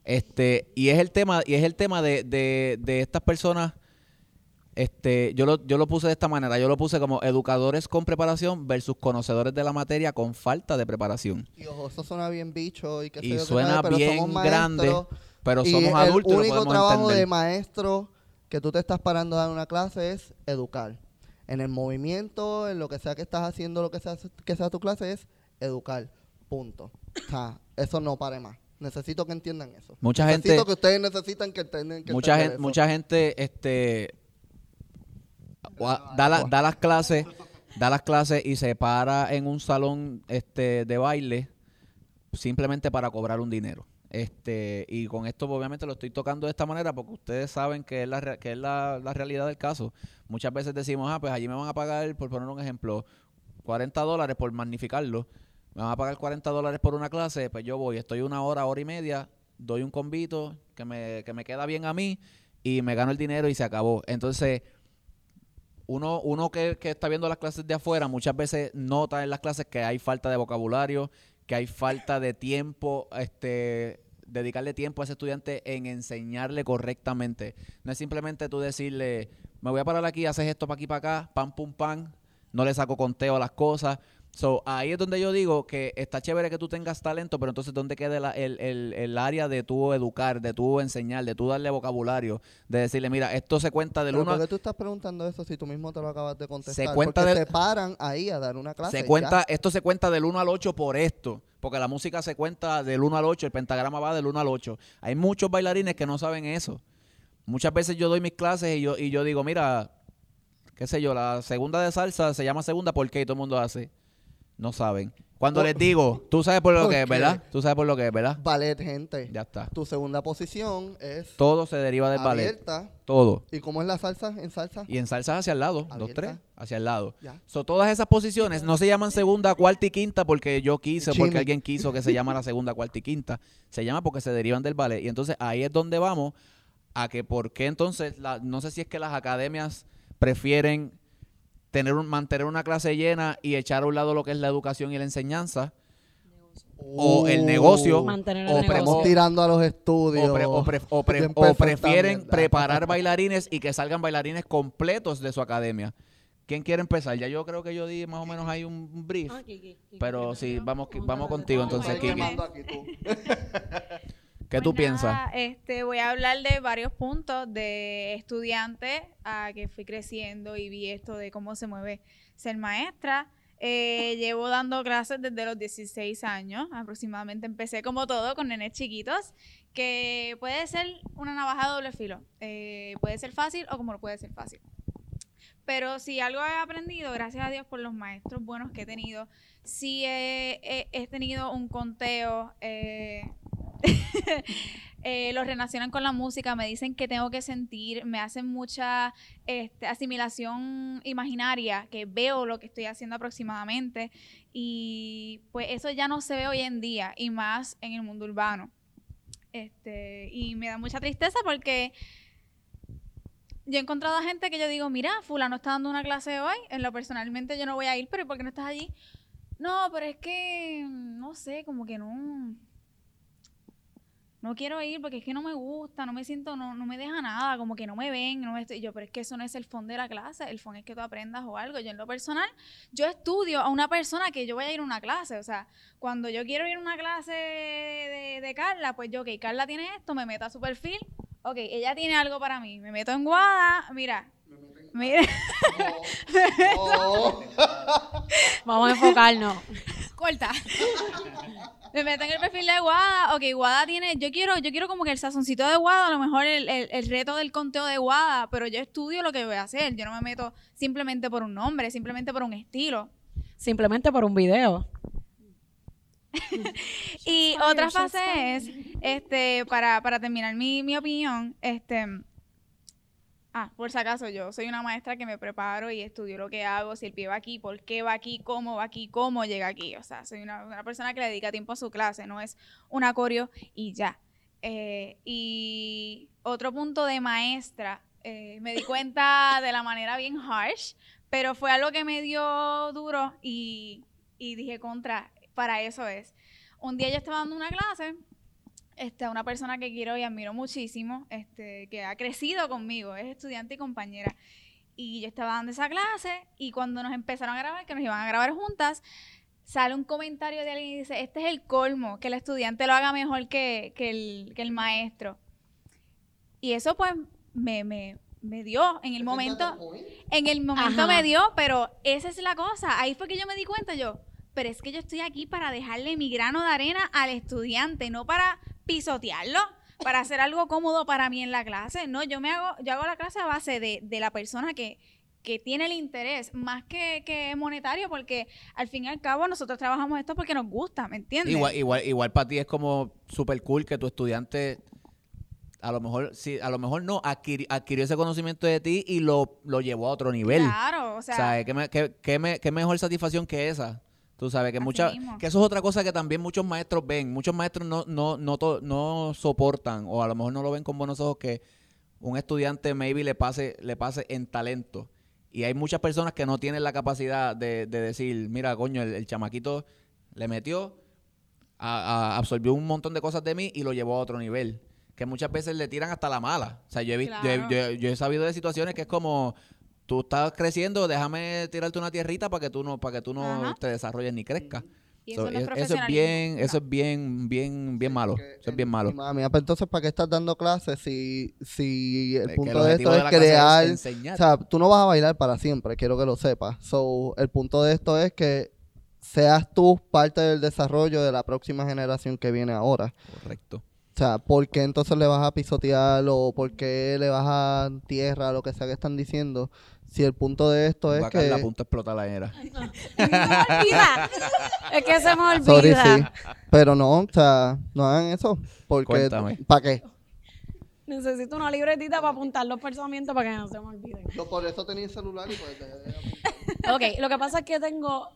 Este, y es el tema, y es el tema de, de, de estas personas, este, yo lo, yo lo puse de esta manera, yo lo puse como educadores con preparación versus conocedores de la materia con falta de preparación. Y ojo, eso suena bien bicho y que Y suena bien grande, pero y somos el adultos y lo único trabajo entender. de maestro que tú te estás parando a dar una clase es educar. En el movimiento, en lo que sea que estás haciendo, lo que sea que sea tu clase es educar. Punto. O sea, eso no pare más. Necesito que entiendan eso. Mucha Necesito gente- que ustedes necesitan que entiendan que mucha gente, eso. mucha gente este da, la- da las clases da las clases y se para en un salón este de baile simplemente para cobrar un dinero. Este y con esto obviamente lo estoy tocando de esta manera porque ustedes saben que es la es la, la realidad del caso. Muchas veces decimos ah pues allí me van a pagar por poner un ejemplo 40 dólares por magnificarlo. Me van a pagar 40 dólares por una clase, pues yo voy, estoy una hora, hora y media, doy un convito que me, que me queda bien a mí y me gano el dinero y se acabó. Entonces, uno, uno que, está viendo las clases de afuera muchas veces nota en las clases que hay falta de vocabulario, que hay falta de tiempo, este dedicarle tiempo a ese estudiante en enseñarle correctamente. No es simplemente tú decirle, me voy a parar aquí, haces esto para aquí, para acá, pam, pum, pam, no le saco conteo a las cosas. So, ahí es donde yo digo que está chévere que tú tengas talento, pero entonces ¿dónde queda la- el, el, el área de tú educar, de tú enseñar, de tú darle vocabulario, de decirle, mira, esto se cuenta del Pero 1 ¿por qué tú estás preguntando eso si tú mismo te lo acabas de contestar? cuenta Porque del- se paran ahí a dar una clase. se ya. cuenta, esto se cuenta del 1 al 8 por esto, porque la música se cuenta del 1 al 8, el pentagrama va del 1 al 8. Hay muchos bailarines que no saben eso. Muchas veces yo doy mis clases y yo, y yo digo, mira, qué sé yo, la segunda de salsa se llama segunda porque y todo el mundo hace. No saben. Cuando Por- les digo, tú sabes por lo ¿Por que es? ¿verdad? Tú sabes por lo que es, ¿verdad? Ballet, gente. Ya está. Tu segunda posición es Todo se deriva del ballet. abierta. Todo. ¿Y cómo es la salsa en salsa? Y en salsa hacia el lado, dos, Abierta. tres, hacia el lado. Ya. So, todas esas posiciones no se llaman segunda, cuarta y quinta porque yo quise, porque alguien quiso que se llamara segunda, cuarta y quinta. Se llama porque se derivan del ballet. Y entonces ahí es donde vamos a que por qué entonces, la- no sé si es que las academias prefieren tener un, mantener una clase llena y echar a un lado lo que es la educación y la enseñanza, o el negocio, Mantener el o, negocio. pre- Estamos tirando a los estudios. o, pre- o pre- o pre- Bien o perfecta prefieren preparar bailarines y que salgan bailarines completos de su academia. ¿Quién quiere empezar? Ya yo creo que yo di más o menos ahí un brief. Ah, Kiki, Kiki Pero primero. sí, vamos, vamos contigo entonces, Kiki. [LAUGHS] tú. ¿Qué tú Pues piensas? Este, voy a hablar de varios puntos de estudiante a que fui creciendo y vi esto de cómo se mueve ser maestra. Eh, llevo dando clases desde los 16 años, aproximadamente empecé como todo con nenes chiquitos, que puede ser una navaja de doble filo, Eh, puede ser fácil o como no puede ser fácil. Pero si algo he aprendido, gracias a Dios por los maestros buenos que he tenido, sí he, he- he tenido un conteo. eh, [LAUGHS] eh, los relacionan con la música, me dicen que tengo que sentir, me hacen mucha este, asimilación imaginaria, que veo lo que estoy haciendo aproximadamente. Y pues eso ya no se ve hoy en día, y más en el mundo urbano. Este, y me da mucha tristeza porque yo he encontrado a gente que yo digo, mira, fulano está dando una clase hoy, en lo personalmente yo no voy a ir, pero ¿y ¿por qué no estás allí? No, pero es que, no sé, como que no, no quiero ir porque es que no me gusta, no me siento, no, no me deja nada, como que no me ven, no me estoy, yo, pero es que eso no es el fondo de la clase, el fondo es que tú aprendas o algo. Yo en lo personal, yo estudio a una persona que yo voy a ir a una clase, o sea, cuando yo quiero ir a una clase de, de Carla, pues yo, ok, Carla tiene esto, me meto a su perfil, ok, ella tiene algo para mí, me meto en Guada, mira, mira, Oh. [LAUGHS] Vamos a enfocarnos. Corta. me meto en el perfil de Guada, ok, Guada tiene, yo quiero, yo quiero como que el sazoncito de Guada, a lo mejor el, el- el reto del conteo de Guada, pero yo estudio lo que voy a hacer, yo no me meto simplemente por un nombre, simplemente por un estilo. Simplemente por un video. [LAUGHS] Y otra fase es, este, para, para terminar mi, mi opinión, este, ah, por si acaso yo soy una maestra que me preparo y estudio lo que hago, si el pie va aquí, por qué va aquí, cómo va aquí, cómo llega aquí, o sea, soy una, una persona que le dedica tiempo a su clase, no es un acorio y ya. Eh, y otro punto de maestra, eh, me di cuenta [LAUGHS] de la manera bien harsh, pero fue algo que me dio duro y, y dije contra, para eso es. Un día yo estaba dando una clase este, a una persona que quiero y admiro muchísimo, este, que ha crecido conmigo, es estudiante y compañera. Y yo estaba dando esa clase y cuando nos empezaron a grabar, que nos iban a grabar juntas, sale un comentario de alguien y dice, este es el colmo, que el estudiante lo haga mejor que, que el, que el maestro. Y eso pues me, me, me dio en el momento, en el momento Ajá. me dio, pero esa es la cosa. Ahí fue que yo me di cuenta yo, pero es que yo estoy aquí para dejarle mi grano de arena al estudiante, no para pisotearlo, para hacer algo cómodo para mí en la clase. No, yo me hago, yo hago la clase a base de, de la persona que, que tiene el interés, más que, que monetario, porque al fin y al cabo nosotros trabajamos esto porque nos gusta, ¿me entiendes? Igual, igual, igual para ti es como super cool que tu estudiante a lo mejor sí, a lo mejor no adquiri- adquirió ese conocimiento de ti y lo, lo llevó a otro nivel. Claro, o sea. ¿Qué, me- qué- qué me- qué mejor satisfacción que esa? Tú sabes que Así mucha, mismo. que eso es otra cosa que también muchos maestros ven. Muchos maestros no, no, no, to- no soportan o a lo mejor no lo ven con buenos ojos que un estudiante maybe le pase, le pase en talento. Y hay muchas personas que no tienen la capacidad de, de decir, mira, coño, el, el chamaquito le metió, a- a- absorbió un montón de cosas de mí y lo llevó a otro nivel. Que muchas veces le tiran hasta la mala. O sea, yo he, visto, Claro. yo he sabido de situaciones que es como, tú estás creciendo, déjame tirarte una tierrita para que tú no, para que tú no Ajá. te desarrolles ni crezcas. y So, eso no es es- eso es bien, eso es bien, bien, bien malo. Eso es bien malo. mi Mami, pues entonces, ¿para qué estás dando clases si, si el punto el de esto de es crear... enseñar. O sea, tú no vas a bailar para siempre, quiero que lo sepas. So, el punto de esto es que seas tú parte del desarrollo de la próxima generación que viene ahora. Correcto. O sea, ¿por qué entonces le vas a pisotear o por qué le vas a tierra, lo que sea que están diciendo? Si el punto de esto es que... la punta a explotar la era. [LAUGHS] olvida. es que se me olvida. Sorry, sí. Pero no, o sea, no hagan eso. Porque, Cuéntame. ¿para qué? Necesito una libretita para apuntar los pensamientos para que no se me olviden. No, por eso tenía el celular y pues... Ok, lo que pasa es que tengo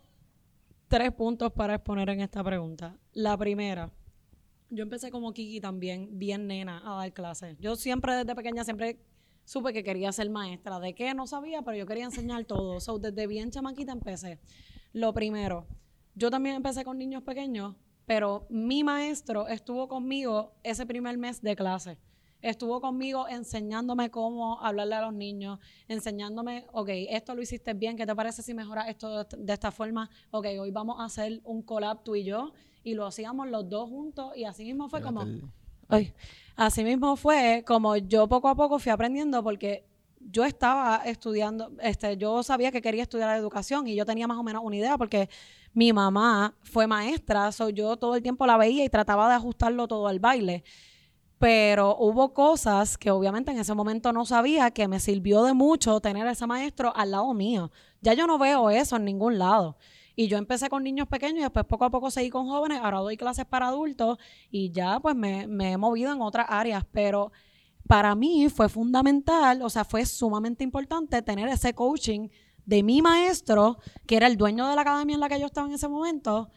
tres puntos para exponer en esta pregunta. La primera, yo empecé como Kiki también, bien nena, a dar clases. Yo siempre desde pequeña siempre supe que quería ser maestra. ¿De qué? No sabía, pero yo quería enseñar todo. So, desde bien chamaquita empecé. Lo primero, yo también empecé con niños pequeños, pero mi maestro estuvo conmigo ese primer mes de clase. Estuvo conmigo enseñándome cómo hablarle a los niños, enseñándome, ok, esto lo hiciste bien, ¿qué te parece si mejoras esto de, esta forma? Ok, hoy vamos a hacer un collab tú y yo, y lo hacíamos los dos juntos, y así mismo fue como... Ay, así mismo fue como yo poco a poco fui aprendiendo porque yo estaba estudiando, este, yo sabía que quería estudiar educación y yo tenía más o menos una idea porque mi mamá fue maestra, so yo todo el tiempo la veía y trataba de ajustarlo todo al baile. pero hubo cosas que obviamente en ese momento no sabía que me sirvió de mucho tener a ese maestro al lado mío. Ya yo no veo eso en ningún lado. Y yo empecé con niños pequeños y después poco a poco seguí con jóvenes, ahora doy clases para adultos y ya pues me, me he movido en otras áreas, pero para mí fue fundamental, o sea, fue sumamente importante tener ese coaching de mi maestro, que era el dueño de la academia en la que yo estaba en ese momento,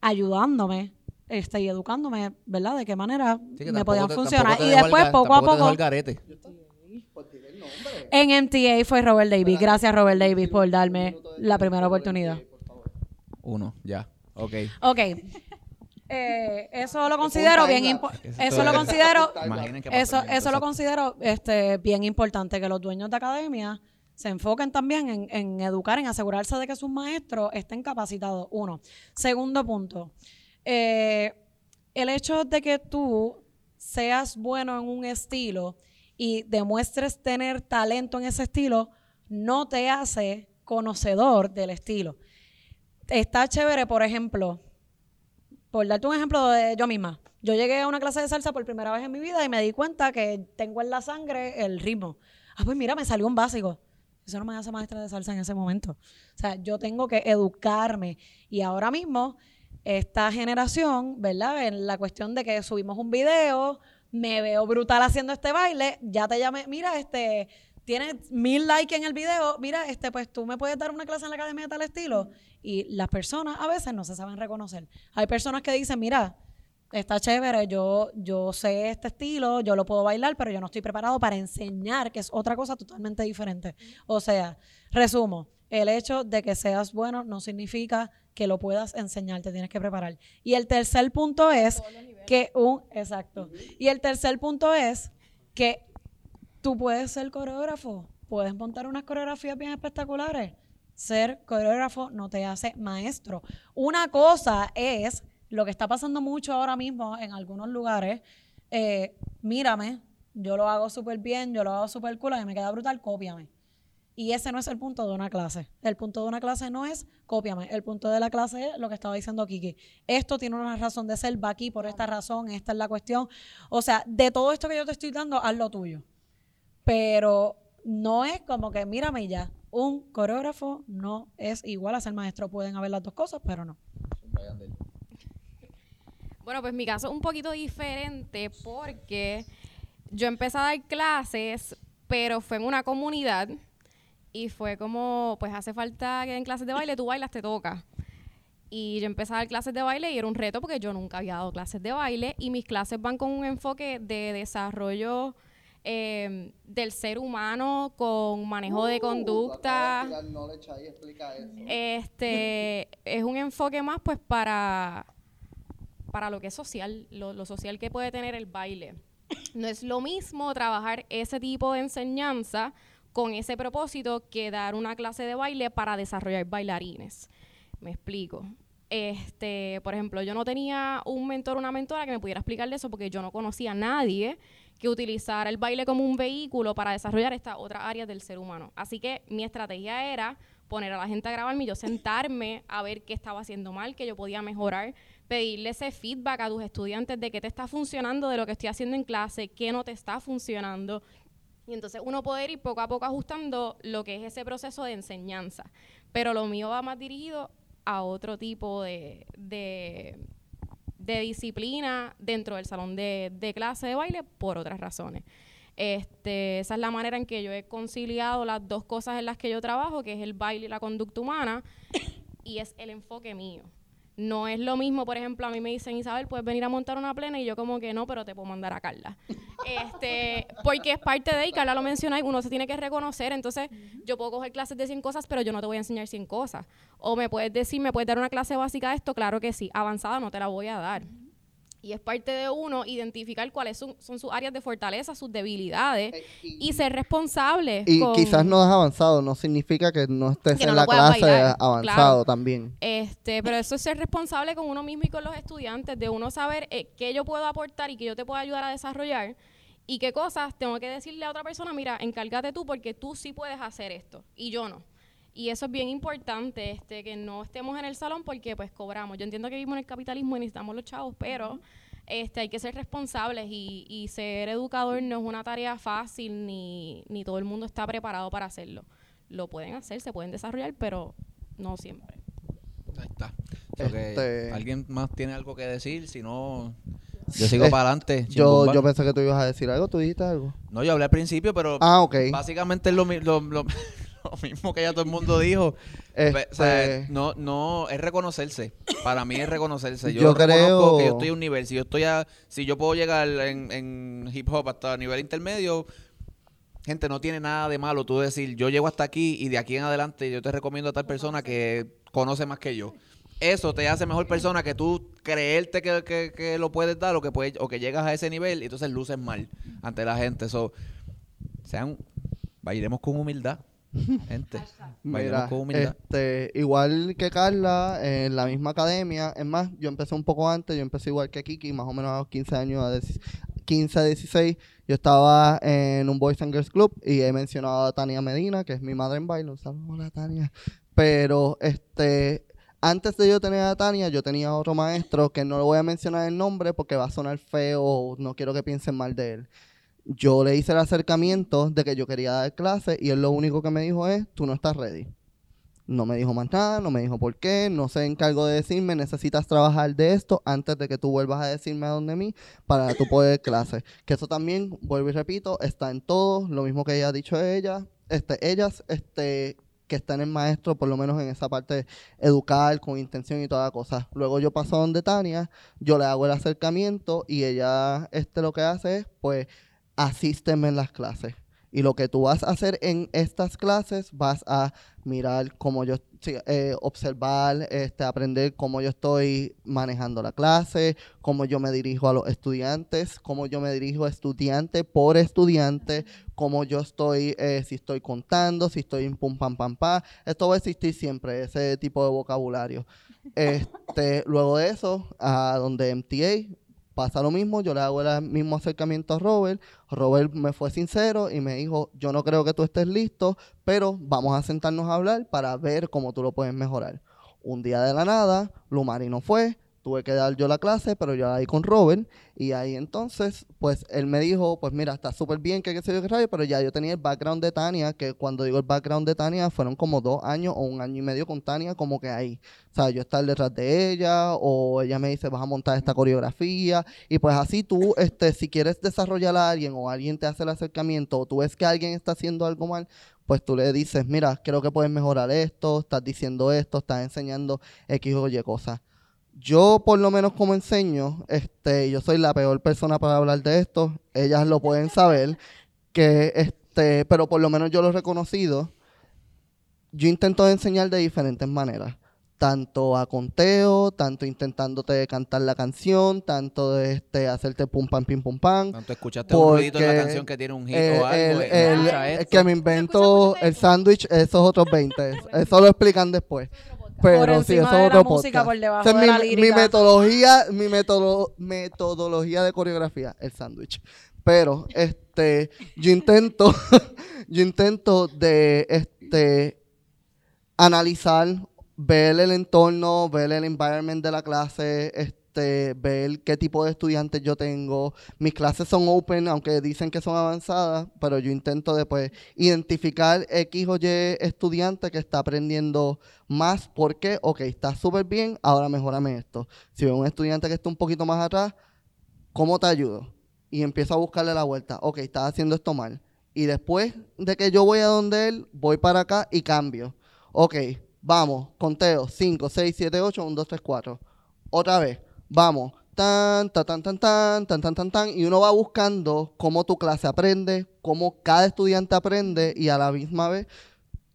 ayudándome este, y educándome, ¿verdad? De qué manera Sí, me podían te- funcionar. Y después, poco a poco. Pues en MTA fue Robert Davis. Gracias, Robert Davis, por darme la primera oportunidad. Uno, ya. Ok. Ok. [LAUGHS] Eh, eso lo considero bien impo- Eso lo considero Imaginen que pasó eso eso lo considero este bien importante que los dueños de academia se enfoquen también en, en educar, en asegurarse de que sus maestros estén capacitados. Uno. Segundo punto. eh, el hecho de que tú seas bueno en un estilo y demuestres tener talento en ese estilo, no te hace conocedor del estilo. Está chévere, por ejemplo, por darte un ejemplo de yo misma. Yo llegué a una clase de salsa por primera vez en mi vida y me di cuenta que tengo en la sangre el ritmo. Ah, pues mira, me salió un básico. Eso no me hace maestra de salsa en ese momento. O sea, yo tengo que educarme. Y ahora mismo, esta generación, ¿verdad? En la cuestión de que subimos un video, me veo brutal haciendo este baile, ya te llamé, mira, este, tienes mil likes en el video, mira, este, pues tú me puedes dar una clase en la academia de tal estilo. Y las personas a veces no se saben reconocer. Hay personas que dicen, mira, está chévere, yo, yo sé este estilo, yo lo puedo bailar, pero yo no estoy preparado para enseñar, que es otra cosa totalmente diferente. O sea, resumo, el hecho de que seas bueno no significa que lo puedas enseñar, te tienes que preparar. Y el tercer punto es que un, exacto, y el tercer punto es que tú puedes ser coreógrafo, puedes montar unas coreografías bien espectaculares. Ser coreógrafo no te hace maestro. Una cosa es lo que está pasando mucho ahora mismo en algunos lugares. eh, mírame, yo lo hago súper bien, yo lo hago súper cool, y me queda brutal, cópiame. Y ese no es el punto de una clase. El punto de una clase no es cópiame. El punto de la clase es lo que estaba diciendo Kiki. Esto tiene una razón de ser, va aquí por esta razón, esta es la cuestión. O sea, de todo esto que yo te estoy dando, haz lo tuyo. Pero no es como que mírame ya. Un coreógrafo no es igual a ser maestro. Pueden haber las dos cosas, pero no. [LAUGHS] Bueno, pues mi caso es un poquito diferente porque yo empecé a dar clases, pero fue en una comunidad y fue como, pues hace falta que en clases de baile tú bailas, te toca. Y yo empecé a dar clases de baile y era un reto porque yo nunca había dado clases de baile y mis clases van con un enfoque de desarrollo eh, del ser humano con manejo de conducta. Este [LAUGHS] es un enfoque más pues para, para lo que es social, lo, lo social que puede tener el baile. No es lo mismo trabajar ese tipo de enseñanza con ese propósito que dar una clase de baile para desarrollar bailarines. Me explico. Este, por ejemplo, yo no tenía un mentor o una mentora que me pudiera explicar de eso porque yo no conocía a nadie que utilizara el baile como un vehículo para desarrollar estas otras áreas del ser humano. Así que mi estrategia era poner a la gente a grabarme yo sentarme a ver qué estaba haciendo mal, qué yo podía mejorar, pedirle ese feedback a tus estudiantes de qué te está funcionando de lo que estoy haciendo en clase, qué no te está funcionando. Y entonces uno poder ir poco a poco ajustando lo que es ese proceso de enseñanza. Pero lo mío va más dirigido a otro tipo de, de, de disciplina dentro del salón de, de clase de baile por otras razones. Este, esa es la manera en que yo he conciliado las dos cosas en las que yo trabajo, que es el baile y la conducta humana, y es el enfoque mío. No es lo mismo, por ejemplo, a mí me dicen, Isabel, puedes venir a montar una plena, y yo como que no, pero te puedo mandar a Carla. [LAUGHS] este, porque es parte de, y Carla lo menciona, y uno se tiene que reconocer, entonces yo puedo coger clases de 100 cosas, pero yo no te voy a enseñar 100 cosas. O me puedes decir, me puedes dar una clase básica de esto, claro que sí, avanzada no te la voy a dar. Y es parte de uno identificar cuáles son, son sus áreas de fortaleza, sus debilidades, y ser responsable. Y con- quizás no has avanzado, no significa que no estés Que en no la clase bailar, avanzado claro. también. Este, pero eso es ser responsable con uno mismo y con los estudiantes, de uno saber eh, qué yo puedo aportar y qué yo te puedo ayudar a desarrollar y qué cosas tengo que decirle a otra persona, mira, encárgate tú porque tú sí puedes hacer esto y yo no. Y eso es bien importante, este, que no estemos en el salón porque pues cobramos. Yo entiendo que vivimos en el capitalismo y necesitamos los chavos, pero este, hay que ser responsables y, y ser educador no es una tarea fácil ni, ni todo el mundo está preparado para hacerlo. Lo pueden hacer, se pueden desarrollar, pero no siempre. Ahí está. Este- ¿Alguien más tiene algo que decir? Si no, yo sigo Eh, para adelante. Yo, yo pensé que tú ibas a decir algo, tú dijiste algo. No, yo hablé al principio, pero Ah, ok. básicamente es lo, lo, lo- lo mismo que ya todo el mundo dijo. Pe- o sea, Este, no, no, es reconocerse. Para mí es reconocerse. Yo, Yo reconozco que yo creo- estoy a un nivel. Si yo estoy a, si yo puedo llegar en, en hip hop hasta nivel intermedio, gente, no tiene nada de malo tú decir, yo llego hasta aquí y de aquí en adelante yo te recomiendo a tal persona que conoce más que yo. Eso te hace mejor persona que tú creerte que, que- que lo puedes dar o que puedes, o que llegas a ese nivel y entonces luces mal ante la gente. Eso, sean, bailemos con humildad, gente. Mira, con humildad. este, igual que Carla, en la misma academia, es más, yo empecé un poco antes, yo empecé igual que Kiki, más o menos a los 15 años, a 10 15 a 16, yo estaba en un Boys and Girls Club y he mencionado a Tania Medina, que es mi madre en baile, un saludo a la Tania, pero este, antes de yo tener a Tania, yo tenía otro maestro que no le voy a mencionar el nombre porque va a sonar feo o no quiero que piensen mal de él yo le hice el acercamiento de que yo quería dar clase y él lo único que me dijo es, tú no estás ready. No me dijo más nada, no me dijo por qué, no se encargó de decirme, necesitas trabajar de esto antes de que tú vuelvas a decirme a dónde mí para tú poder clase. Que eso también, vuelvo y repito, está en todo, lo mismo que ella ha dicho ella, este, ellas, este, que están en maestro, por lo menos en esa parte educar con intención y toda la cosa. Luego yo paso a donde Tania, yo le hago el acercamiento y ella, este, lo que hace es, pues, asísteme en las clases. Y lo que tú vas a hacer en estas clases, vas a mirar cómo yo, eh, observar, este, aprender cómo yo estoy manejando la clase, cómo yo me dirijo a los estudiantes, cómo yo me dirijo estudiante por estudiante, cómo yo estoy, eh, si estoy contando, si estoy en pum pam pam pam. Esto va a existir siempre, ese tipo de vocabulario. [LAUGHS] Este, luego de eso, a donde MTA pasa lo mismo, yo le hago el mismo acercamiento a Robert. Robert me fue sincero y me dijo, yo no creo que tú estés listo, pero vamos a sentarnos a hablar para ver cómo tú lo puedes mejorar. Un día de la nada, Lumari no fue, tuve que dar yo la clase, pero yo ahí con Robert, y ahí entonces, pues él me dijo, pues mira, está súper bien que qué sé yo qué rayo, pero ya yo tenía el background de Tania, que cuando digo el background de Tania, fueron como dos años o un año y medio con Tania, como que ahí. O sea, yo estar detrás de ella, o ella me dice, vas a montar esta coreografía, y pues así tú, este, si quieres desarrollar a alguien, o alguien te hace el acercamiento, o tú ves que alguien está haciendo algo mal, pues tú le dices, mira, creo que puedes mejorar esto, estás diciendo esto, estás enseñando X o Y cosas. Yo, por lo menos como enseño, este, yo soy la peor persona para hablar de esto. Ellas lo pueden saber, que este, pero por lo menos yo lo he reconocido. Yo intento enseñar de diferentes maneras. Tanto a conteo, tanto intentándote cantar la canción, tanto de este, hacerte pum pam pim pum pam. Tanto escuchaste un ruidito en la canción que tiene un hit Eh, o algo. el, el- el que me invento el sándwich, esos otros 20. [LAUGHS] Eso lo explican después. Pero por sí, eso es de otro la música, por debajo Esa es de mi, la mi lírica. metodología, mi metodo- metodología de coreografía, el sándwich. Pero este, yo intento, [LAUGHS] yo intento de este analizar, ver el entorno, ver el environment de la clase, este, ver qué tipo de estudiantes yo tengo. Mis clases son open, aunque dicen que son avanzadas, pero yo intento después identificar X o Y estudiante que está aprendiendo más porque, ok, está súper bien, ahora mejorame esto. Si veo un estudiante que está un poquito más atrás, ¿cómo te ayudo? Y empiezo a buscarle la vuelta. Ok, estás haciendo esto mal. Y después de que yo voy a donde él, voy para acá y cambio. Ok, vamos, conteo. 5, 6, 7, 8, 1, 2, 3, 4. Otra vez, vamos. Tan, tan, tan, tan, tan, tan, tan, tan, tan. Y uno va buscando cómo tu clase aprende, cómo cada estudiante aprende y a la misma vez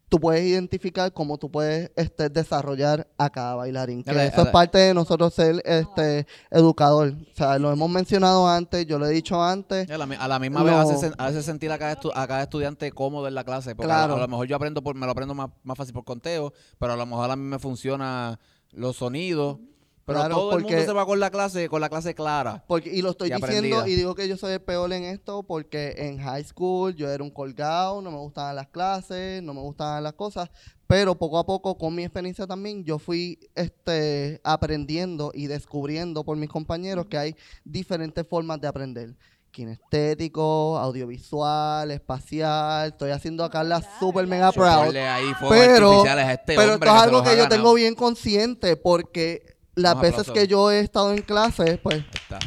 tú puedes identificar cómo tú puedes este, desarrollar a cada bailarín. Que A la- eso es parte de nosotros ser este, educador. O sea, lo hemos mencionado antes, yo lo he dicho antes. A la, mi- a la misma No. vez hace, hace sentir a cada, estu- a cada estudiante cómodo en la clase. Porque a- Claro. a, lo mejor yo aprendo por, me lo aprendo más, más fácil por conteo, pero a lo mejor a mí me funciona los sonidos Pero Claro, todo el mundo se va con la clase, con la clase clara. Porque, y lo estoy Y diciendo aprendida. y digo que yo soy el peor en esto porque en high school yo era un colgado, no me gustaban las clases, no me gustaban las cosas, pero poco a poco con mi experiencia también yo fui este, aprendiendo y descubriendo por mis compañeros que hay diferentes formas de aprender. Kinestético, audiovisual, espacial. Estoy haciendo a Carla super mega proud. Pero, este pero esto es algo que yo tengo bien consciente porque las Un veces aplauso. que yo he estado en clases, pues está.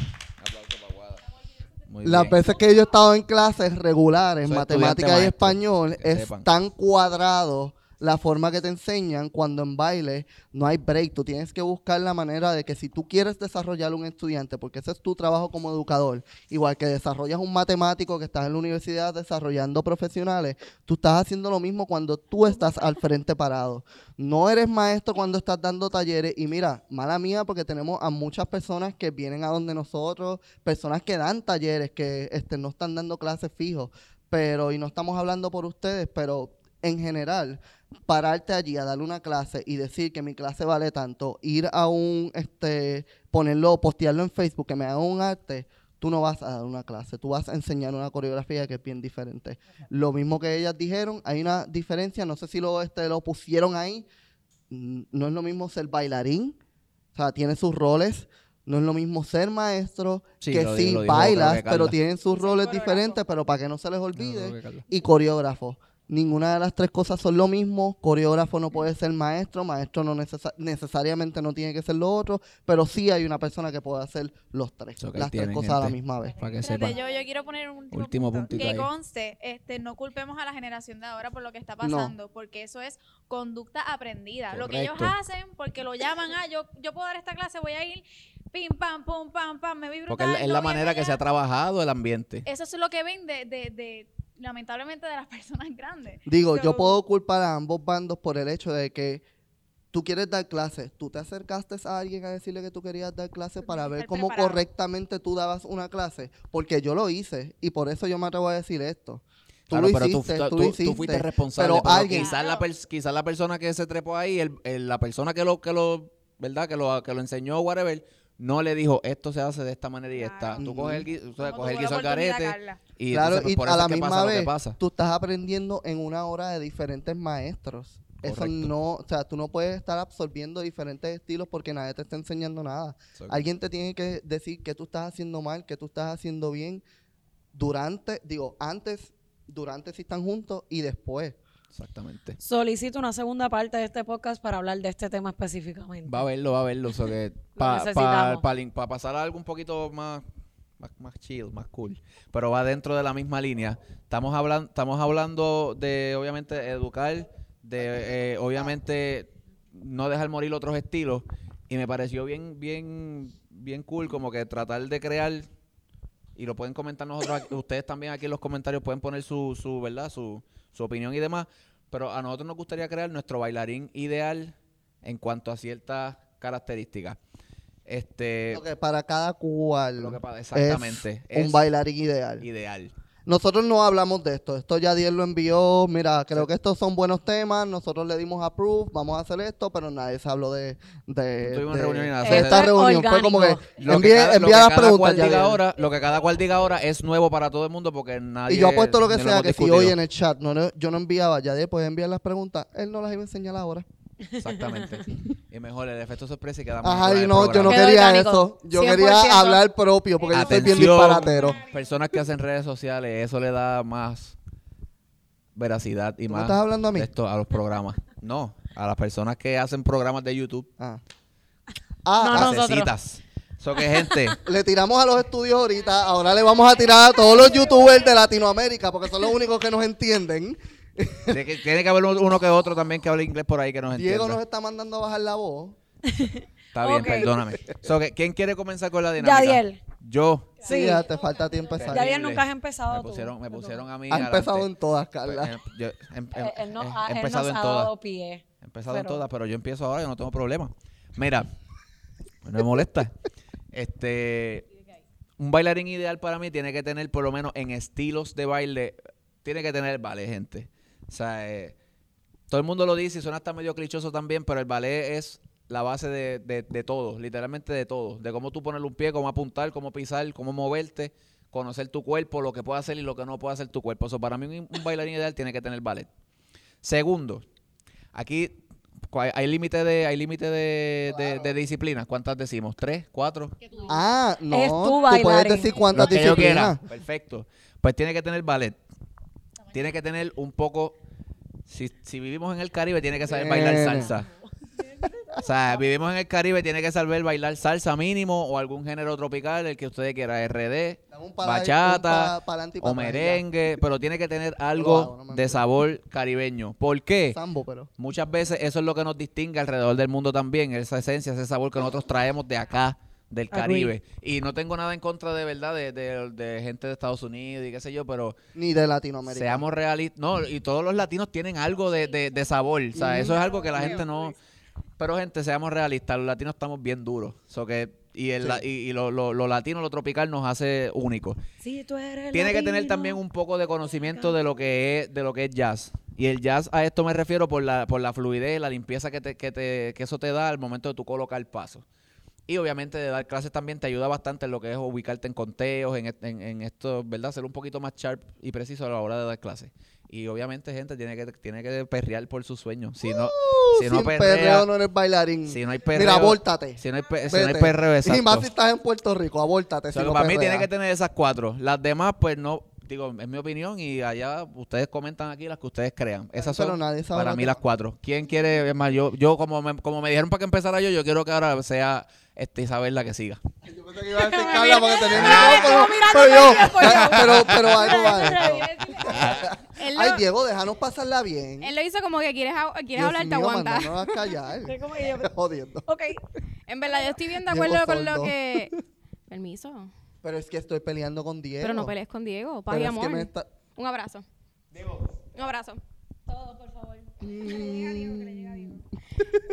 Muy las bien. veces que yo he estado en clases regulares, Soy matemática estudiante y español, que es sepan. tan cuadrado la forma que te enseñan cuando en baile no hay break. Tú tienes que buscar la manera de que si tú quieres desarrollar un estudiante, porque ese es tu trabajo como educador, igual que desarrollas un matemático que estás en la universidad desarrollando profesionales, tú estás haciendo lo mismo cuando tú estás al frente parado. No eres maestro cuando estás dando talleres y mira, mala mía porque tenemos a muchas personas que vienen a donde nosotros, personas que dan talleres, que este, no están dando clases fijos, pero y no estamos hablando por ustedes, pero en general, pararte allí a darle una clase y decir que mi clase vale tanto, ir a un, este, ponerlo, postearlo en Facebook, que me haga un arte, tú no vas a dar una clase, tú vas a enseñar una coreografía que es bien diferente. Lo mismo que ellas dijeron, hay una diferencia, no sé si lo, este, lo pusieron ahí, no es lo mismo ser bailarín, o sea, tiene sus roles, no es lo mismo ser maestro, Sí, que sí bailas, que pero tienen sus roles diferentes, pero para que no se les olvide, y coreógrafo. Ninguna de las tres cosas son lo mismo. Coreógrafo no puede ser maestro, maestro no necesa- necesariamente no tiene que ser lo otro, pero sí hay una persona que puede hacer los tres, las tres cosas a la misma vez. Para que Espérate, sepan. yo, yo quiero poner un último, Último punto. Que ahí. conste, este, no culpemos a la generación de ahora por lo que está pasando, porque eso es conducta aprendida. Lo que ellos hacen, porque lo llaman, ah, yo, yo puedo dar esta clase, voy a ir, pim, pam, pum, pam, pam, me vi brutal. Porque es la- manera que se ha trabajado el ambiente. Eso es lo que ven de, de, de, lamentablemente, de las [LAUGHS] personas grandes. Digo, yo puedo culpar a ambos bandos por el hecho de que tú quieres dar clases. Tú te acercaste a alguien a decirle que tú querías dar clases para ver cómo preparado. correctamente tú dabas una clase. Porque yo lo hice y por eso yo me atrevo a decir esto. Tú Claro, lo pero tú, hiciste, tú- tú, tú- lo tú hiciste, fuiste responsable. pero Pero, alguien- quizás, la pers- quizás la persona que se trepó ahí, el, el- la persona que lo, que lo, ¿verdad? Que lo, que lo enseñó, whatever, no le dijo, esto se hace de esta manera y esta. Claro. Tú coges el, o sea, coges el guiso al Carla. y Claro, entonces, pues, y por a eso la es misma pasa lo vez, que pasa. tú estás aprendiendo en una hora de diferentes maestros. Eso no, o sea, tú no puedes estar absorbiendo diferentes estilos porque nadie te está enseñando nada. Exacto. Alguien te tiene que decir que tú estás haciendo mal, que tú estás haciendo bien durante, digo, antes, durante si están juntos y después. Exactamente. Solicito una segunda parte de este podcast para hablar de este tema específicamente. Va a verlo, va a verlo. So que [LAUGHS] para pasar a algo un poquito más, más, más chill, más cool. Pero va dentro de la misma línea. Estamos hablando, estamos hablando de, obviamente, educar, de, eh, obviamente, no dejar morir otros estilos. Y me pareció bien, bien, bien cool como que tratar de crear, y lo pueden comentar nosotros, aquí- ustedes también aquí en los comentarios pueden poner su, su ¿verdad? Su, su opinión y demás. Pero a nosotros nos gustaría crear nuestro bailarín ideal en cuanto a ciertas características. Este, Lo que para cada cual lo que pasa- es exactamente. un es bailarín ideal. ideal. Nosotros no hablamos de esto. Esto ya Diez lo envió. Mira, creo que estos son buenos temas. Nosotros le dimos approve. Vamos a hacer esto, pero nadie se habló de, de, No tuvimos de- reunión nada. Esto esta es reunión. Fue como que que las preguntas. cual diga Yadiel. ahora, lo que cada cual diga ahora es nuevo para todo el mundo porque nadie Y yo apuesto lo que sea, que si hoy en el chat no, yo no enviaba, ya después enviar las preguntas, él no las iba a enseñar ahora. Exactamente. [LAUGHS] y mejor el efecto sorpresa y Ajá, y del no, yo no quería eso. Yo 100%. quería hablar propio, porque yo soy bien Atención, disparatero. Personas que hacen redes sociales, eso le da más veracidad y ¿Tú me más estás hablando a mí? esto a los programas. No, a las personas que hacen programas de YouTube. Ah. Ah, No. Necesitas. Eso que gente, [LAUGHS] le tiramos a los estudios ahorita, ahora le vamos a tirar a todos los youtubers de Latinoamérica, porque son los únicos que nos entienden. Tiene que, tiene que haber uno que otro también que hable inglés por ahí que nos entienda. Diego nos está mandando a bajar la voz. Está bien, perdóname. So, ¿Quién quiere comenzar con la dinámica? Yadiel. Yo. Sí, Sí. ya te falta tiempo empezar. Yadiel nunca has empezado Me tú. pusieron, me pusieron a mí. Ha empezado en todas, Pues, Carla. eh, yo he, em- Eh, él no- he- él empezado nos en ha todas. dado pie. He empezado en todas, pero yo empiezo ahora, yo no tengo problema. Mira, [LAUGHS] no me molesta. Este, un bailarín ideal para mí tiene que tener, por lo menos en estilos de baile, tiene que tener ballet, gente. O sea, eh, todo el mundo lo dice y suena hasta medio clichoso también, pero el ballet es la base de, de, de todo, literalmente de todo. De cómo tú poner un pie, cómo apuntar, cómo pisar, cómo moverte, conocer tu cuerpo, lo que puede hacer y lo que no puede hacer tu cuerpo. Eso para mí un, un bailarín ideal tiene que tener ballet. Segundo, aquí hay límite de, hay límite de, de, de disciplinas. ¿Cuántas decimos? ¿Tres? ¿Cuatro? Ah, no. Es tu tú puedes decir cuántas disciplinas. Perfecto. Pues tiene que tener ballet. Tiene que tener un poco. Si, si vivimos en el Caribe, tiene que saber bailar salsa. O sea, vivimos en el Caribe, tiene que saber bailar salsa mínimo o algún género tropical, el que usted quiera, RD, Dame un para- bachata un pa- pa'lante y pa' o ya. merengue, pero tiene que tener hago, algo no de sabor caribeño. ¿Por qué? Sambo, pero. Muchas veces eso es lo que nos distingue alrededor del mundo también, esa esencia, ese sabor que nosotros traemos de acá, del. Caribe. Y no tengo nada en contra de verdad de, de- de gente de Estados Unidos y qué sé yo, pero Ni de Latinoamérica. seamos realistas. No, y todos los latinos tienen algo de, de- de sabor. O sea, eso es algo que la gente no... Pero gente, seamos realistas, los latinos estamos bien duros. So que, y el, la- y, y lo, lo- lo latino, lo tropical nos hace únicos. Si tú eres Tiene que tener también un poco de conocimiento de lo que es de lo que es jazz. Y el jazz a esto me refiero por la, por la fluidez, la limpieza que, te, que, te, que eso te da al momento de tu colocar paso. Y obviamente de dar clases también te ayuda bastante en lo que es ubicarte en conteos, en, en, en esto, ¿verdad? Ser un poquito más sharp y preciso a la hora de dar clases. Y obviamente, gente, tiene que, tiene que perrear por sus sueños. Si no, Uh, si no sin perrea, perreo no eres bailarín. si no hay perreo, Mira, abórtate. si no hay, pe- si no hay perreo, exacto. Y más si estás en Puerto Rico, abórtate. O sea, si que no para mí tiene que tener esas cuatro. Las demás, pues no, digo, es mi opinión y allá ustedes comentan aquí las que ustedes crean. Esas Pero son nadie sabe para mí que- las cuatro. ¿Quién quiere? Es más, yo, yo como, me, como me dijeron para que empezara yo, yo quiero que ahora sea este, Isabel la que siga. Yo pensé que iba a decir [LAUGHS] Carla porque tenía Pero yo, pero, pero algo va [LAUGHS] Ay, Diego, déjanos pasarla bien. él lo hizo como que quieres, quieres Dios hablar, te aguanta. mandándonos a [LAUGHS] callar. Jodiendo. Ok. En verdad, yo estoy bien de acuerdo con lo que... Permiso. Pero es que estoy peleando con Diego. Pero no pelees con Diego, paz y es que amor. me está- Un abrazo. Un abrazo. Todo, por favor.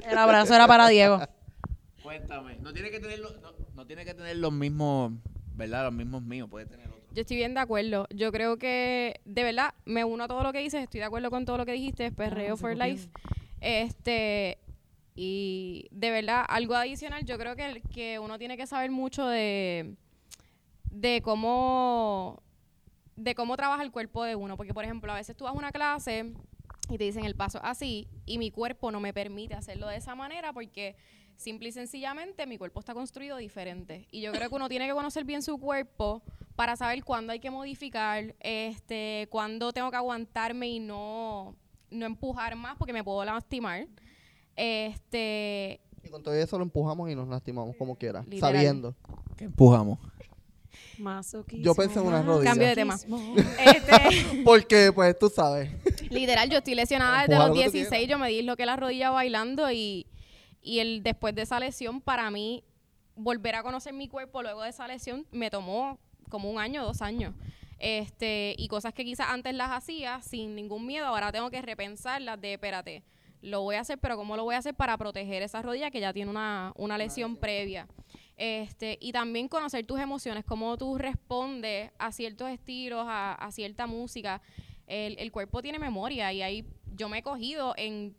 El abrazo era para Diego. Cuéntame. No tiene que tener, no, no tiene que tener los mismos, ¿verdad? Los mismos míos, puede tener otros. Yo estoy bien de acuerdo. Yo creo que, de verdad, me uno a todo lo que dices. Estoy de acuerdo con todo lo que dijiste. Es perreo for life. Este, y de verdad, algo adicional, yo creo que, que uno tiene que saber mucho de, de cómo de cómo trabaja el cuerpo de uno. Porque, por ejemplo, a veces tú vas a una clase y te dicen el paso así y mi cuerpo no me permite hacerlo de esa manera porque simple y sencillamente mi cuerpo está construido diferente. Y yo creo que uno tiene que conocer bien su cuerpo para saber cuándo hay que modificar, este, cuándo tengo que aguantarme y no, no empujar más porque me puedo lastimar. Este, Y con todo eso lo empujamos y nos lastimamos como quiera. Literal. Sabiendo. ¿Qué empujamos? Masoquismo, Yo pensé en una rodilla. Cambio de tema. este, [LAUGHS] Porque, pues, tú sabes. Literal, yo estoy lesionada desde Empuja los lo que tú 16, yo me disloqué la rodilla bailando y, y el, después de esa lesión, para mí, volver a conocer mi cuerpo luego de esa lesión me tomó como un año, dos años. Este, y cosas que quizás antes las hacía sin ningún miedo, ahora tengo que repensarlas de, espérate, lo voy a hacer, pero ¿cómo lo voy a hacer para proteger esa rodilla que ya tiene una, una lesión previa? Este, y también conocer tus emociones, cómo tú respondes a ciertos estilos, a, a cierta música. El, el cuerpo tiene memoria y ahí yo me he cogido en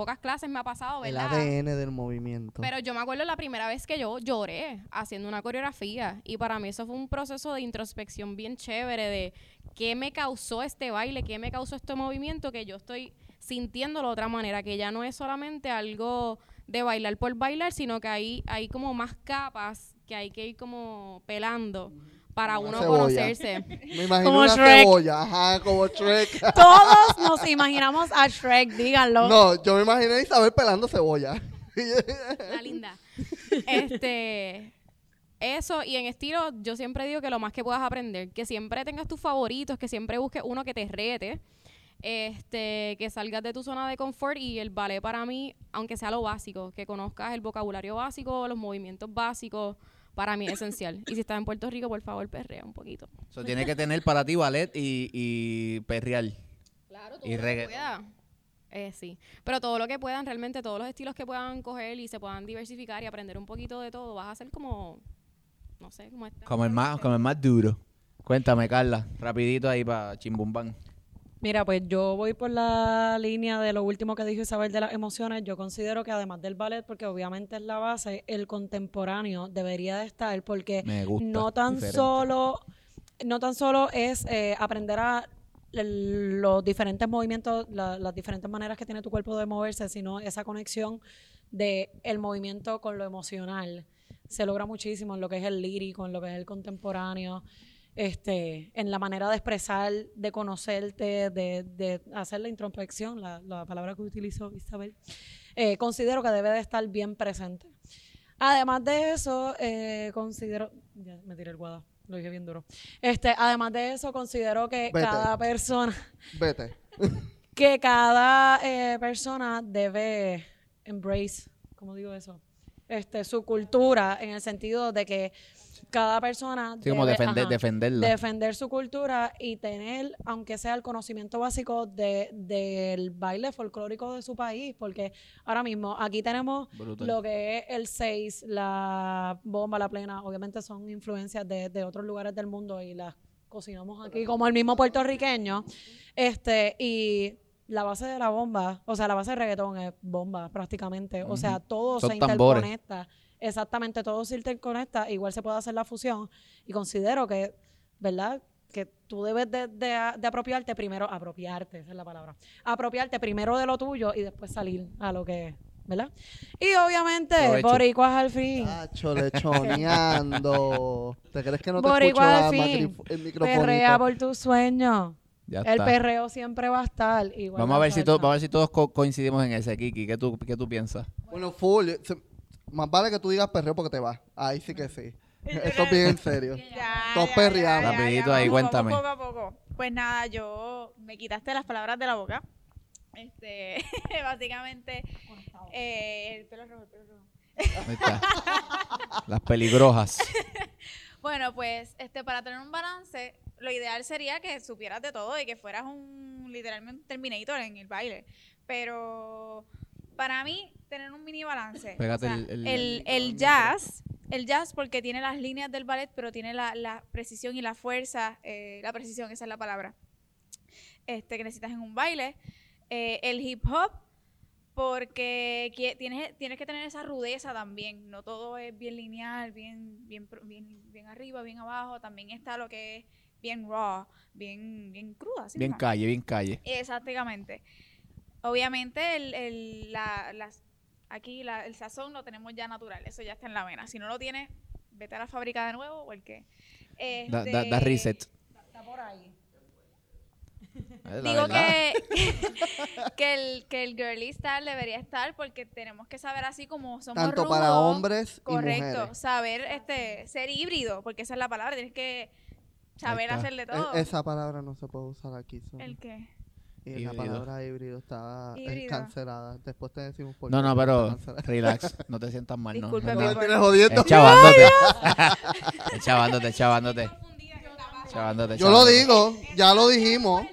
pocas clases me ha pasado, El ¿verdad? ADN del movimiento. Pero yo me acuerdo la primera vez que yo lloré haciendo una coreografía y para mí eso fue un proceso de introspección bien chévere de qué me causó este baile, qué me causó este movimiento que yo estoy sintiéndolo de otra manera, que ya no es solamente algo de bailar por bailar, sino que hay, hay como más capas que hay que ir como pelando para una uno cebolla. conocerse. [LAUGHS] Me imagino Como una Shrek. cebolla. Ajá, como Shrek. [LAUGHS] Todos nos imaginamos a Shrek, díganlo. no, yo me imaginé a Isabel pelando cebolla. Una linda. Este, eso, y en estilo, yo siempre digo que lo más que puedas aprender, que siempre tengas tus favoritos, que siempre busques uno que te rete, este, que salgas de tu zona de confort y el ballet para mí, aunque sea lo básico, que conozcas el vocabulario básico, los movimientos básicos, para mí es esencial. Y si estás en Puerto Rico, por favor, perrea un poquito. Eso tiene que tener para ti ballet y, y perreal. Claro, Y reggaetón. pueda. Eh, sí, pero todo lo que puedan, realmente todos los estilos que puedan coger y se puedan diversificar y aprender un poquito de todo, vas a ser como, no sé, como esta. Como el más, como el más duro. Cuéntame, Carla, rapidito ahí para Chimbumbán. Mira, pues yo voy por la línea de lo último que dijo Isabel de las emociones. Yo considero que además del ballet, porque obviamente es la base, el contemporáneo debería de estar, porque Me gusta. no tan diferente. solo, no tan solo es eh, aprender a los diferentes movimientos, la- las diferentes maneras que tiene tu cuerpo de moverse, sino esa conexión de el movimiento con lo emocional. Se logra muchísimo en lo que es el lírico, en lo que es el contemporáneo, este, en la manera de expresar, de conocerte, de, de hacer la introspección, la, la palabra que utilizó Isabel. Eh, considero que debe de estar bien presente. Además de eso, eh, considero. Ya me tiré el guada, lo dije bien duro. Este, además de eso, considero que Vete. cada persona, Vete. [LAUGHS] que cada eh, persona debe embrace, ¿cómo digo eso? Este, su cultura, en el sentido de que cada persona Sí, como debe, defender, ajá, defenderla. defender su cultura y tener, aunque sea el conocimiento básico de, del baile folclórico de su país, porque ahora mismo aquí tenemos Brutal. lo que es el 6, la bomba, la plena, obviamente son influencias de, de otros lugares del mundo y las cocinamos aquí como el mismo puertorriqueño, este, y la base de la bomba, o sea, la base de reggaetón es bomba prácticamente, o sea, todo Son se tambores. interconecta, exactamente, todo se interconecta, igual se puede hacer la fusión, y considero que, ¿verdad?, que tú debes de, de- de apropiarte primero, apropiarte, esa es la palabra, apropiarte primero de lo tuyo y después salir a lo que, ¿verdad? Y obviamente, Provecho. boricuas al fin. Tacho, lechoneando. ¿Te crees que no te escucho Boricua la al fin. el? Perrea por tus sueños. Ya El está. perreo siempre va a estar. Igual Vamos a ver si vamos a ver si todos co- coincidimos en ese, Kiki. ¿Qué tú, qué tú piensas? Bueno, full. se- más vale que tú digas perreo porque te vas. Ahí sí que sí. [LAUGHS] Esto es bien en serio. Ya, Todos ya, Rapidito ahí, cuéntame. Poco a poco. Pues nada, yo me quitaste las palabras de la boca. Este, [LAUGHS] básicamente, eh, el pelo rojo, el pelo rojo. Ahí está. Las peligrojas. [LAUGHS] Bueno, pues este para tener un balance, lo ideal sería que supieras de todo y que fueras un literalmente un Terminator en el baile. Pero para mí tener un mini balance, Pégate o sea, el- el- el, el el micro. jazz, el jazz porque tiene las líneas del ballet, pero tiene la, la precisión y la fuerza, eh, la precisión, esa es la palabra, este que necesitas en un baile. Eh, el hip hop porque tienes, tienes que tener esa rudeza también. No todo es bien lineal, bien, bien, pro- bien, bien arriba, bien abajo. También está lo que es bien raw, bien, bien cruda. Bien calle, bien calle. Exactamente. Obviamente, el, el- la, las- aquí la- el sazón lo tenemos ya natural. Eso ya está en la vena. Si no lo tienes, vete a la fábrica de nuevo o el qué. Da, da- da Este, reset. Está por ahí. Digo que, [LAUGHS] que, el, que el girly style debería estar porque tenemos que saber así como somos Tanto para rudos, hombres y Correcto, mujeres. saber este ser híbrido, porque esa es la palabra, tienes que saber hacer de E- todo. esa palabra no se puede usar aquí. ¿El qué? Y la palabra híbrido está Híbrido. cancelada. Después te decimos por No, qué no, está pero relax. [LAUGHS] No te sientas mal, no. Disculpe, no. No tienes jodiendo. Chavándote. Chavándote, chavándote. Chavándote, Yo lo digo, ya lo dijimos.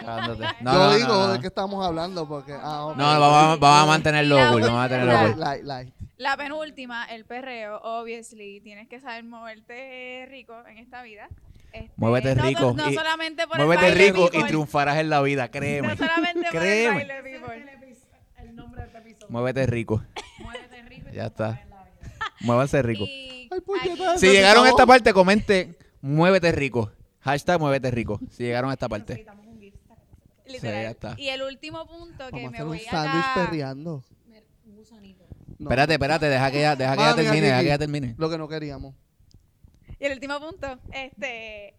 chavándote. No, Yo no, no, digo no, de no. qué estamos hablando porque... Ah. No, vamos, a- vamos a mantenerlo La cool, vamos a mantenerlo cool. Light, light. La penúltima, el perreo, obviously, tienes que saber moverte rico en esta vida. Este, Muévete no rico No, y- solamente por Muévete el rico y triunfarás en la vida, No créeme. solamente por el Créeme. baile. El nombre de este episodio. Muévete rico. Muévete rico Ya está. en la vida. [LAUGHS] Muévanse rico. Y Ay, aquí- puñeta, Si llegaron a esta parte, comente muévete rico. Hashtag muévete rico. Si llegaron a esta parte. Literal. ya está. Y el último punto que Vamos a me hacer un voy sándwich a... perreando. Un gusanito. No. Espérate, espérate, deja que ella, deja que Mami, termine, aquí, deja que ella termine. Lo que no queríamos. Y el último punto, este,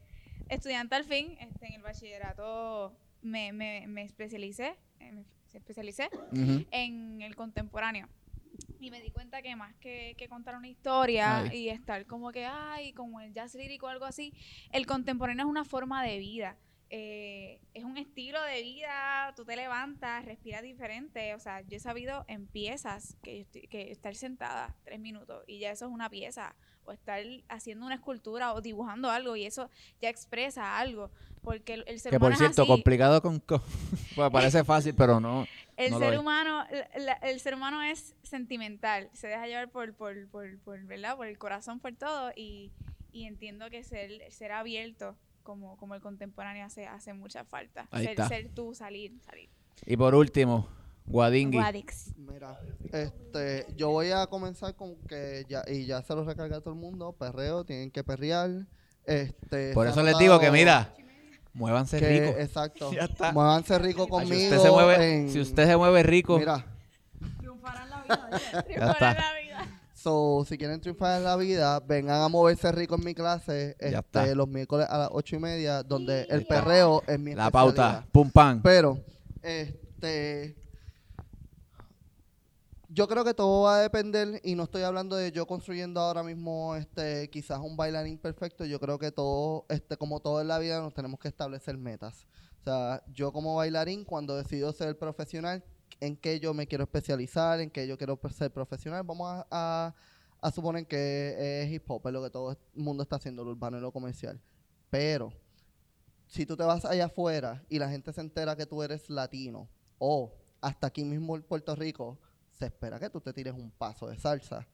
estudiante al fin, este, en el bachillerato me, me, me especialicé, eh, me especialicé en el contemporáneo. Y me di cuenta que más que, que contar una historia Ay. y estar como que, ay, como el jazz lírico o algo así, el contemporáneo es una forma de vida. Eh, es un estilo de vida, tú te levantas, respiras diferente. O sea, yo he sabido en piezas que, yo estoy- que estar sentada tres minutos y ya eso es una pieza. O estar haciendo una escultura o dibujando algo y eso ya expresa algo. Porque el, el ser Que humano por es cierto, así. complicado con... con- [LAUGHS] pues parece fácil, pero no. [LAUGHS] El No ser es. humano, la- la- el ser humano es sentimental, se deja llevar por, por, por, por, ¿verdad? por el corazón, por todo, y, y entiendo que ser, ser abierto como, como el contemporáneo hace, hace mucha falta. Ser, ser tú, salir, salir. Y por último, Guadingui. Guadix. Mira, este, yo voy a comenzar con que ya, y ya se lo recarga a todo el mundo, perreo, tienen que perrear. Este, Por eso les digo que, mira, muévanse que- rico. Exacto. Ya está. Muévanse rico Ay, conmigo. si, usted se mueve, en- si usted se mueve rico, Mira, Triunfarán la vida. [LAUGHS] Ya está. la vida. so, si quieren triunfar en la vida, vengan a moverse rico en mi clase Ya este, está. los miércoles a las ocho y media, donde el perreo es mi la pauta, pum pam. Pero, este. Yo creo que todo va a depender, y no estoy hablando de yo construyendo ahora mismo este quizás un bailarín perfecto, yo creo que todo, este, como todo en la vida, nos tenemos que establecer metas. O sea, yo como bailarín, cuando decido ser profesional, en qué yo me quiero especializar, en qué yo quiero ser profesional, vamos a, a- a suponer que es hip hop, es lo que todo el mundo está haciendo, lo urbano y lo comercial. Pero, si tú te vas allá afuera y la gente se entera que tú eres latino, o hasta aquí mismo en Puerto Rico, se espera que tú te tires un paso de salsa.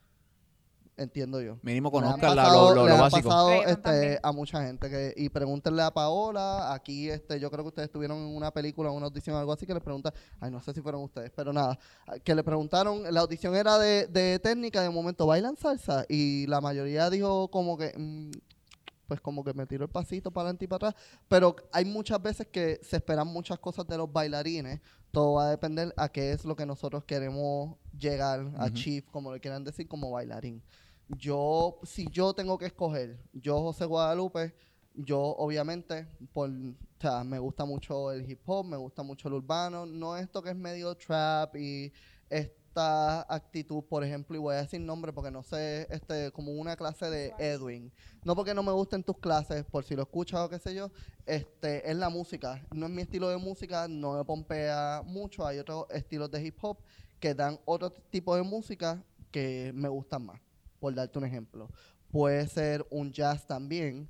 Entiendo yo. Mínimo pasado- lo, lo- le lo básico. pasado, este, también. a mucha gente que y pregúntenle a Paola aquí este yo creo que ustedes estuvieron en una película una audición algo así que les preguntan ay no sé si fueron ustedes pero nada que le preguntaron la audición era de, de técnica de momento bailan salsa y la mayoría dijo como que mm, pues como que me tiro el pasito para adelante y para atrás. Pero hay muchas veces que se esperan muchas cosas de los bailarines. Todo va a depender a qué es lo que nosotros queremos llegar a Ujú. chief como le quieran decir como bailarín. Yo, si yo tengo que escoger, yo José Guadalupe, yo obviamente, por, o sea, me gusta mucho el hip hop, me gusta mucho el urbano, no esto que es medio trap y esta actitud, por ejemplo, y voy a decir nombre porque no sé, este, como una clase de Edwin, no porque no me gusten tus clases, por si lo escuchas o qué sé yo, este, es la música, no es mi estilo de música, no me pompea mucho, hay otros estilos de hip hop que dan otro tipo de música que me gustan más por darte un ejemplo. Puede ser un jazz también.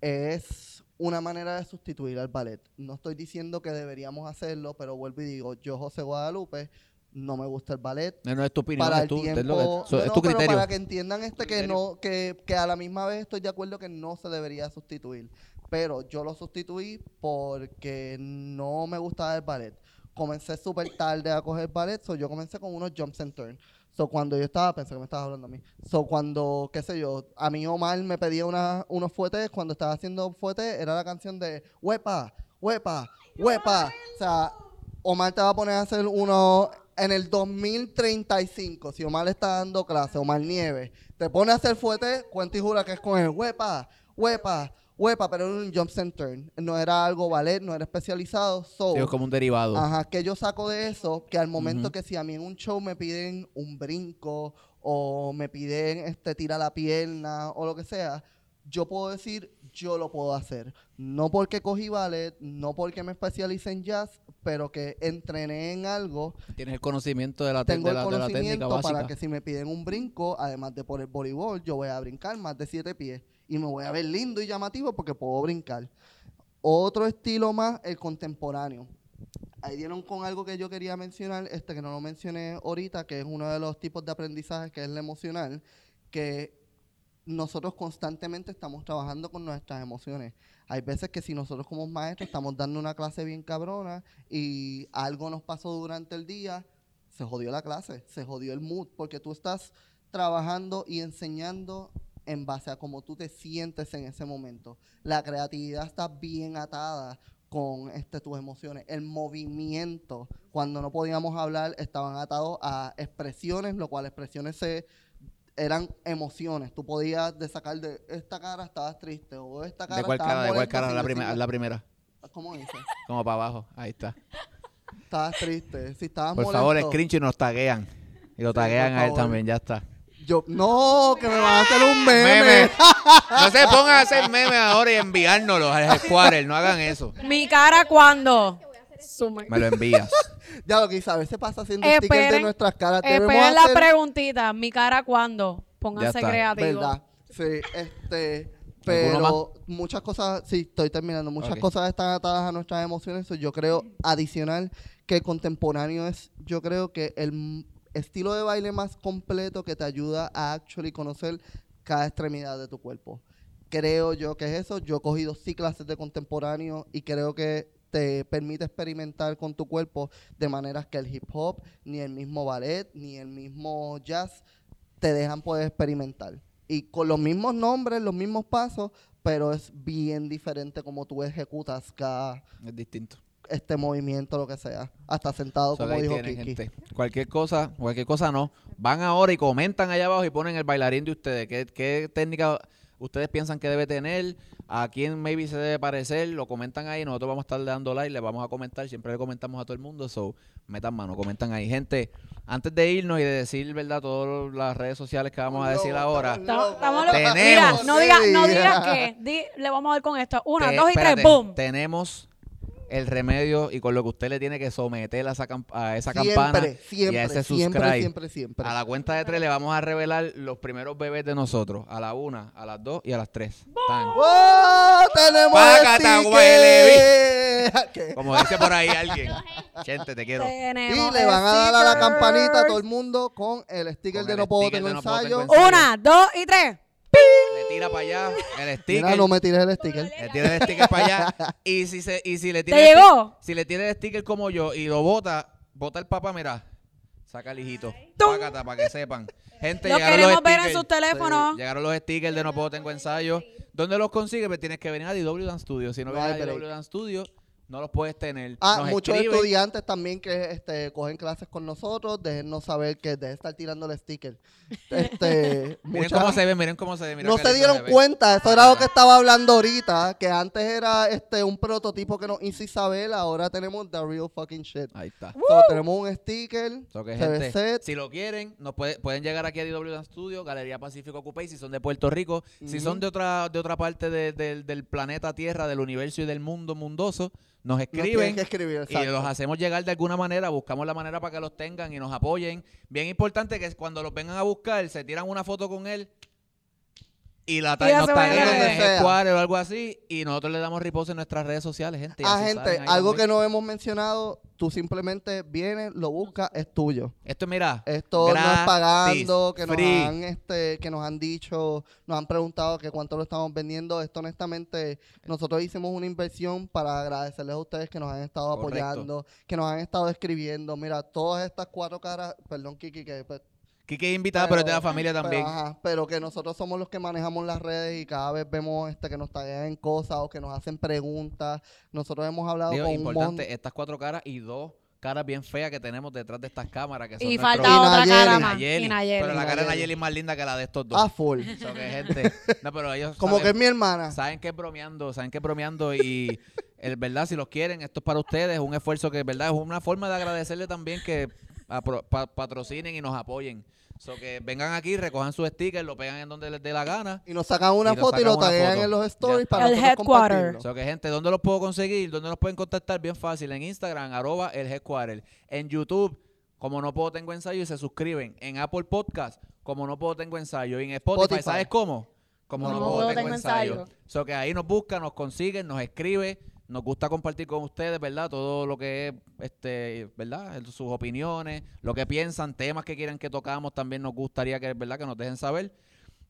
Es una manera de sustituir al ballet. No estoy diciendo que deberíamos hacerlo, pero vuelvo y digo, yo, José Guadalupe, no me gusta el ballet. No, no es tu opinión, Para es el tu, es tiempo, lo que- so- no, es no, tu pero criterio. para que entiendan este que no, que, que a la misma vez estoy de acuerdo que no se debería sustituir. Pero yo lo sustituí porque no me gustaba el ballet. Comencé súper tarde a coger ballet, so yo comencé con unos jumps and turns. So, cuando yo estaba, pensé que me estabas hablando a mí. So, cuando, qué sé yo, a mí Omar me pedía una, unos fuetes, cuando estaba haciendo fuetes, era la canción de huepa, huepa, huepa. O sea, Omar te va a poner a hacer uno en el 2035. Si Omar está dando clase, Omar Nieves, te pone a hacer fuete, cuenta y jura que es con el huepa, huepa, huepa, pero era un jump and turn. No era algo ballet, no era especializado. So, es como un derivado. Ajá, que yo saco de eso, que al momento que si a mí en un show me piden un brinco o me piden este tira la pierna o lo que sea, yo puedo decir, yo lo puedo hacer. No porque cogí ballet, no porque me especialicé en jazz, pero que entrené en algo, Tienes el conocimiento de la, te- tengo de la, el de la técnica conocimiento básica. para que si me piden un brinco, además de por el voleibol, yo voy a brincar más de siete pies y me voy a ver lindo y llamativo porque puedo brincar. Otro estilo más, el contemporáneo. Ahí dieron con algo que yo quería mencionar, este que no lo mencioné ahorita, que es uno de los tipos de aprendizaje que es el emocional, que nosotros constantemente estamos trabajando con nuestras emociones. Hay veces que si nosotros como maestros estamos dando una clase bien cabrona y algo nos pasó durante el día, se jodió la clase, se jodió el mood, porque tú estás trabajando y enseñando en base a cómo tú te sientes en ese momento. La creatividad está bien atada con este, tus emociones. El movimiento, cuando no podíamos hablar, estaban atados a expresiones, lo cual expresiones se eran emociones. Tú podías de sacar de esta cara estabas triste o esta cara ¿De cuál cara? ¿De cuál cara? La, primera. ¿Cómo dice? [LAUGHS] Como para abajo. Ahí está. Estabas triste. Si estabas Por molesto. favor, screenshot y nos taguean. Y lo Sí, taguean a él también, ya está. Yo, no, que me van a hacer un meme. Meme. [LAUGHS] No se pongan a hacer memes ahora y enviárnoslos al Square. No hagan eso. Mi cara cuando. Me lo envías. Ya lo que a veces pasa haciendo stickers de Esperen, nuestras caras. Esperen la hacer- preguntita. Mi cara cuando. Pónganse creativos. ¿Verdad? Sí, este. ¿Alguno Pero muchas cosas, sí, estoy terminando. Muchas cosas están atadas a nuestras emociones. yo creo, adicional, que el contemporáneo es, yo creo que el estilo de baile más completo que te ayuda a actually conocer cada extremidad de tu cuerpo. creo yo que es eso. Yo he cogido sí clases de contemporáneo y creo que te permite experimentar con tu cuerpo de maneras que el hip hop, ni el mismo ballet, ni el mismo jazz te dejan poder experimentar. Y con los mismos nombres, los mismos pasos, pero es bien diferente como tú ejecutas cada Es distinto. este movimiento, lo que sea. Hasta sentado, como dijo tienen, Kiki. gente. Cualquier cosa, cualquier cosa no. Van ahora y comentan allá abajo y ponen el bailarín de ustedes. ¿Qué, qué técnica ustedes piensan que debe tener? ¿A quién maybe se debe parecer? Lo comentan ahí. Nosotros vamos a estar dando like, le vamos a comentar. Siempre le comentamos a todo el mundo. So, metan mano, comentan ahí. Gente, antes de irnos y de decir, ¿verdad? Todas las redes sociales que vamos a decir ahora. Estamos-. Tenemos. Mira, no digas no Sí. digas que. Di- le vamos a dar con esto. Una, Te- dos y espérate, tres, boom. Tenemos el remedio y con lo que usted le tiene que someter a esa, camp- a esa Siempre, campana siempre, y a ese siempre, subscribe. siempre, siempre. A la cuenta de tres le vamos a revelar los primeros bebés de nosotros. A la una, a las dos y a las tres. ¡Wow! ¡Tenemos sticker! [LAUGHS] ¿Qué? Como dice por ahí alguien. Gente, te quiero. Y le van a dar a la campanita a todo el mundo con el sticker Con de el No Puedo de No Puedo Ensayo. Tengo Ensayo. Una, dos y tres. Tira para allá el sticker. Mira, no me tires el sticker. Le tira el sticker para allá. [LAUGHS] Y si, se, y si le tira ¿Te el llegó? Si le tira el sticker como yo y lo bota, bota el papá, mira. Saca el hijito. Para que sepan. Gente, Lo llegaron queremos los ver en stickers. sus teléfonos. Llegaron los stickers de No Puedo Tengo Ensayo. ¿Dónde los consigues? Pues tienes que venir a DW Dance Studio. Si no No vienes a. DW Dance Studio, no los puedes tener. Ah, Nos muchos escriben. estudiantes también que este, cogen clases con nosotros, déjennos saber que de estar tirando el sticker. Este, [LAUGHS] Miren muchas- cómo se ve, miren cómo se ve. no se dieron se cuenta, eso era lo que estaba hablando ahorita, que antes era este un prototipo que nos hizo Isabel, ahora tenemos the real fucking shit. Ahí está. So, tenemos un sticker, So que, gente, set. si lo quieren, nos puede- pueden llegar aquí a DW Studio, Galería Pacífico Coupé, si son de Puerto Rico, si son de otra de otra parte de- del- del planeta Tierra, del universo y del mundo mundoso, nos escriben escribir, y los hacemos llegar de alguna manera, buscamos la manera para que los tengan y nos apoyen. Bien importante que cuando los vengan a buscar, se tiran una foto con él y la ta- Y ya nos taguean en. Headquarter o algo así y nosotros le damos reposo en nuestras redes sociales, gente. Ah, gente, algo también. que no hemos mencionado, tú simplemente vienes, lo buscas, es tuyo. Esto mira, Esto no es gratis, pagando, que nos free. han este, que nos han dicho, nos han preguntado que cuánto lo estamos vendiendo. Esto honestamente, nosotros hicimos una inversión para agradecerles a ustedes que nos han estado Correcto. apoyando, que nos han estado escribiendo. Mira, todas estas cuatro caras, perdón Kiki, que pues, Kike es invitada, pero, es de la Pero- familia también. Pero, ajá, pero que nosotros somos los que manejamos las redes y cada vez vemos este que nos taguean en cosas o que nos hacen preguntas. Nosotros hemos hablado Digo, con un importante, montón. estas cuatro caras y dos caras bien feas que tenemos detrás de estas cámaras. Que son Y falta Y otra Nayeli. cara más. Nayeli. Y Nayeli. Pero la cara de Nayeli. Es más linda que la de estos dos. A full. So que, gente, [LAUGHS] no, pero ellos Como que es saben, mi hermana. saben que es bromeando, saben que es bromeando y [LAUGHS] el verdad, si los quieren, esto es para ustedes, es un esfuerzo que, verdad, es una forma de agradecerle también que pa- patrocinen y nos apoyen. So que vengan aquí, recojan su sticker, lo pegan en donde les dé la gana. Y nos sacan una Y foto y lo taguean en los stories para El nosotros headquarter. compartirlo. So que gente, ¿dónde los puedo conseguir? ¿Dónde nos pueden contactar? Bien fácil, en Instagram, arroba el headquarter. En YouTube, como no puedo tengo ensayo y se suscriben. En Apple Podcast, como no puedo tengo ensayo. Y en Spotify, Spotify. ¿sabes cómo? Como no, puedo, tengo, ensayo. So que ahí nos buscan, nos consiguen, nos escribe. Nos gusta compartir con ustedes, ¿verdad? Todo lo que es, este, ¿verdad? Sus opiniones, lo que piensan, temas que quieran que tocamos, también nos gustaría que, ¿verdad? Que nos dejen saber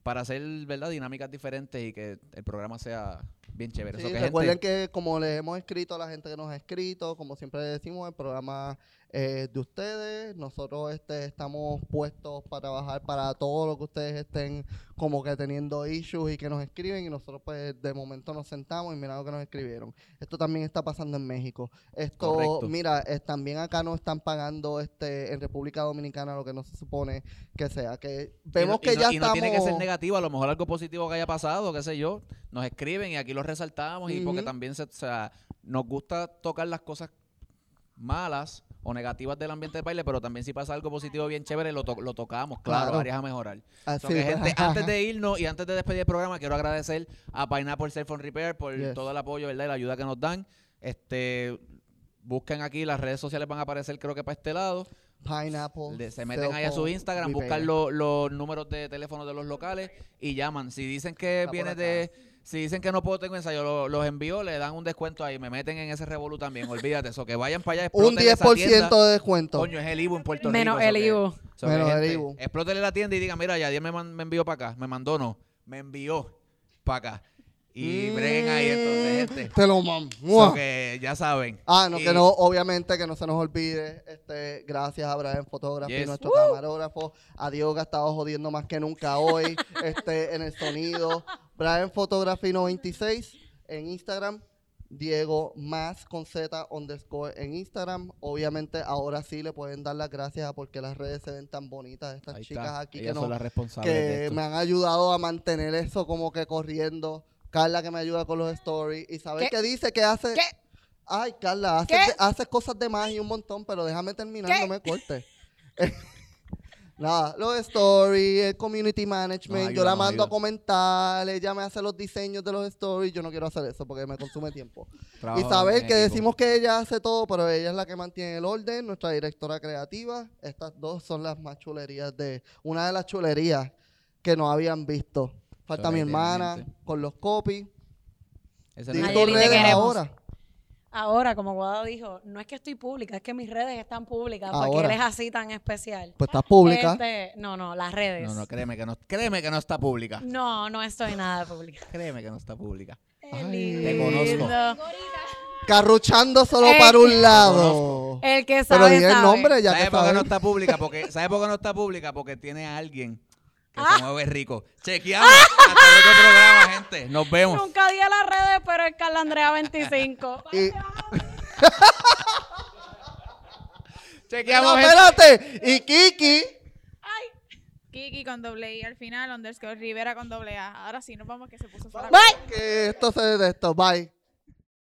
para hacer, ¿verdad? Dinámicas diferentes y que el programa sea bien chévere. Sí, So que, gente, recuerden que como les hemos escrito a la gente que nos ha escrito, como siempre decimos, el programa es de ustedes. Nosotros este, estamos puestos para trabajar para todo lo que ustedes estén como que teniendo issues y que nos escriben y nosotros pues de momento nos sentamos y mira lo que nos escribieron. Esto también está pasando en México. Esto, Correcto. mira, también acá no están pagando este en República Dominicana lo que no se supone que sea. Que vemos y no, que y no- ya y no estamos... tiene que ser negativo, a lo mejor algo positivo que haya pasado, qué sé yo, nos escriben y aquí lo resaltamos y porque también se, o sea, nos gusta tocar las cosas malas o negativas del ambiente de baile, pero también si pasa algo positivo bien chévere, lo, to- lo tocamos, claro, Claro. áreas a mejorar. Así, So que, gente, antes de [LAUGHS] irnos y antes de despedir el programa, quiero agradecer a Pineapple Cell Phone Repair por Yes. todo el apoyo, ¿verdad? Y la ayuda que nos dan. Este, busquen aquí, las redes sociales van a aparecer creo que para este lado. Pineapple. Le- se meten ahí a su Instagram, buscan lo- los números de teléfono de los locales y llaman. Si dicen que Está viene de, si dicen que no puedo tengo ensayo, lo- los envío, le dan un descuento ahí, me meten en ese revolú también, olvídate eso, que vayan para allá, Un exploten esa 10% tienda. de descuento. Coño, es el Ibu en Puerto Menos Rico. el so que- Ibu. so que, Menos el gente, Ibu. Explótele la tienda y digan, mira, ya me, man- me envió para acá, me mandó no, me envió para acá. Y breguen ahí entonces, gente. Te lo mam. So que ya saben. Ah, no, Y- que no, obviamente que no se nos olvide. Este, gracias a Brian Photography, Yes. nuestro camarógrafo. A Diego que ha estado jodiendo más que nunca hoy. [LAUGHS] este, en el sonido. Brian Photography 96 en Instagram. Diego más con Z underscore en Instagram. Obviamente ahora sí le pueden dar las gracias a porque las redes se ven tan bonitas. Estas Ahí chicas está. aquí que, Ellas no- son las responsables de que me han ayudado a mantener eso como que corriendo. Carla que me ayuda con los stories. Isabel ¿Qué? que dice que hace... ¿Qué? Ay, Carla, haces cosas de más y un montón, pero déjame terminar, ¿Qué? no me cortes. [LAUGHS] Nada, los stories, el community management, yo la ayuda, mando a comentar, ella me hace los diseños de los stories, yo no quiero hacer eso porque me consume tiempo. Trabajo Isabel, que decimos que ella hace todo, pero ella es la que mantiene el orden, nuestra directora creativa. Estas dos son las más chulerías de, una de las chulerías que no habían visto. Falta mi hermana con los copies. Di no es redes ahora. Ahora, como Guado dijo, no es que estoy pública, es que mis redes están públicas porque Ahora. él es así tan especial. Pues estás pública. Este, no, no, las redes. No, no, créeme que no, créeme que no está pública. No, no estoy nada pública. Créeme que no está pública. Ay. Te conozco. Carruchando solo Eh, para un lado. El que Pero sabe, di el sabe. nombre ya ¿Sabes que por qué no está pública? Porque, ¿Sabes por qué no está pública? Porque tiene a alguien que Ah. se mueve rico. Chequeamos. Hasta el otro programa, gente. Nos vemos. Nunca di a las redes, pero es Carla Andrea 25. [LAUGHS] Y- [LAUGHS] Chequeamos, No, espérate. Y Kiki. Kiki con doble I al final, underscore Rivera con doble A. Ahora sí, nos vamos que se puso sola. Bye. Que esto se de esto. Bye.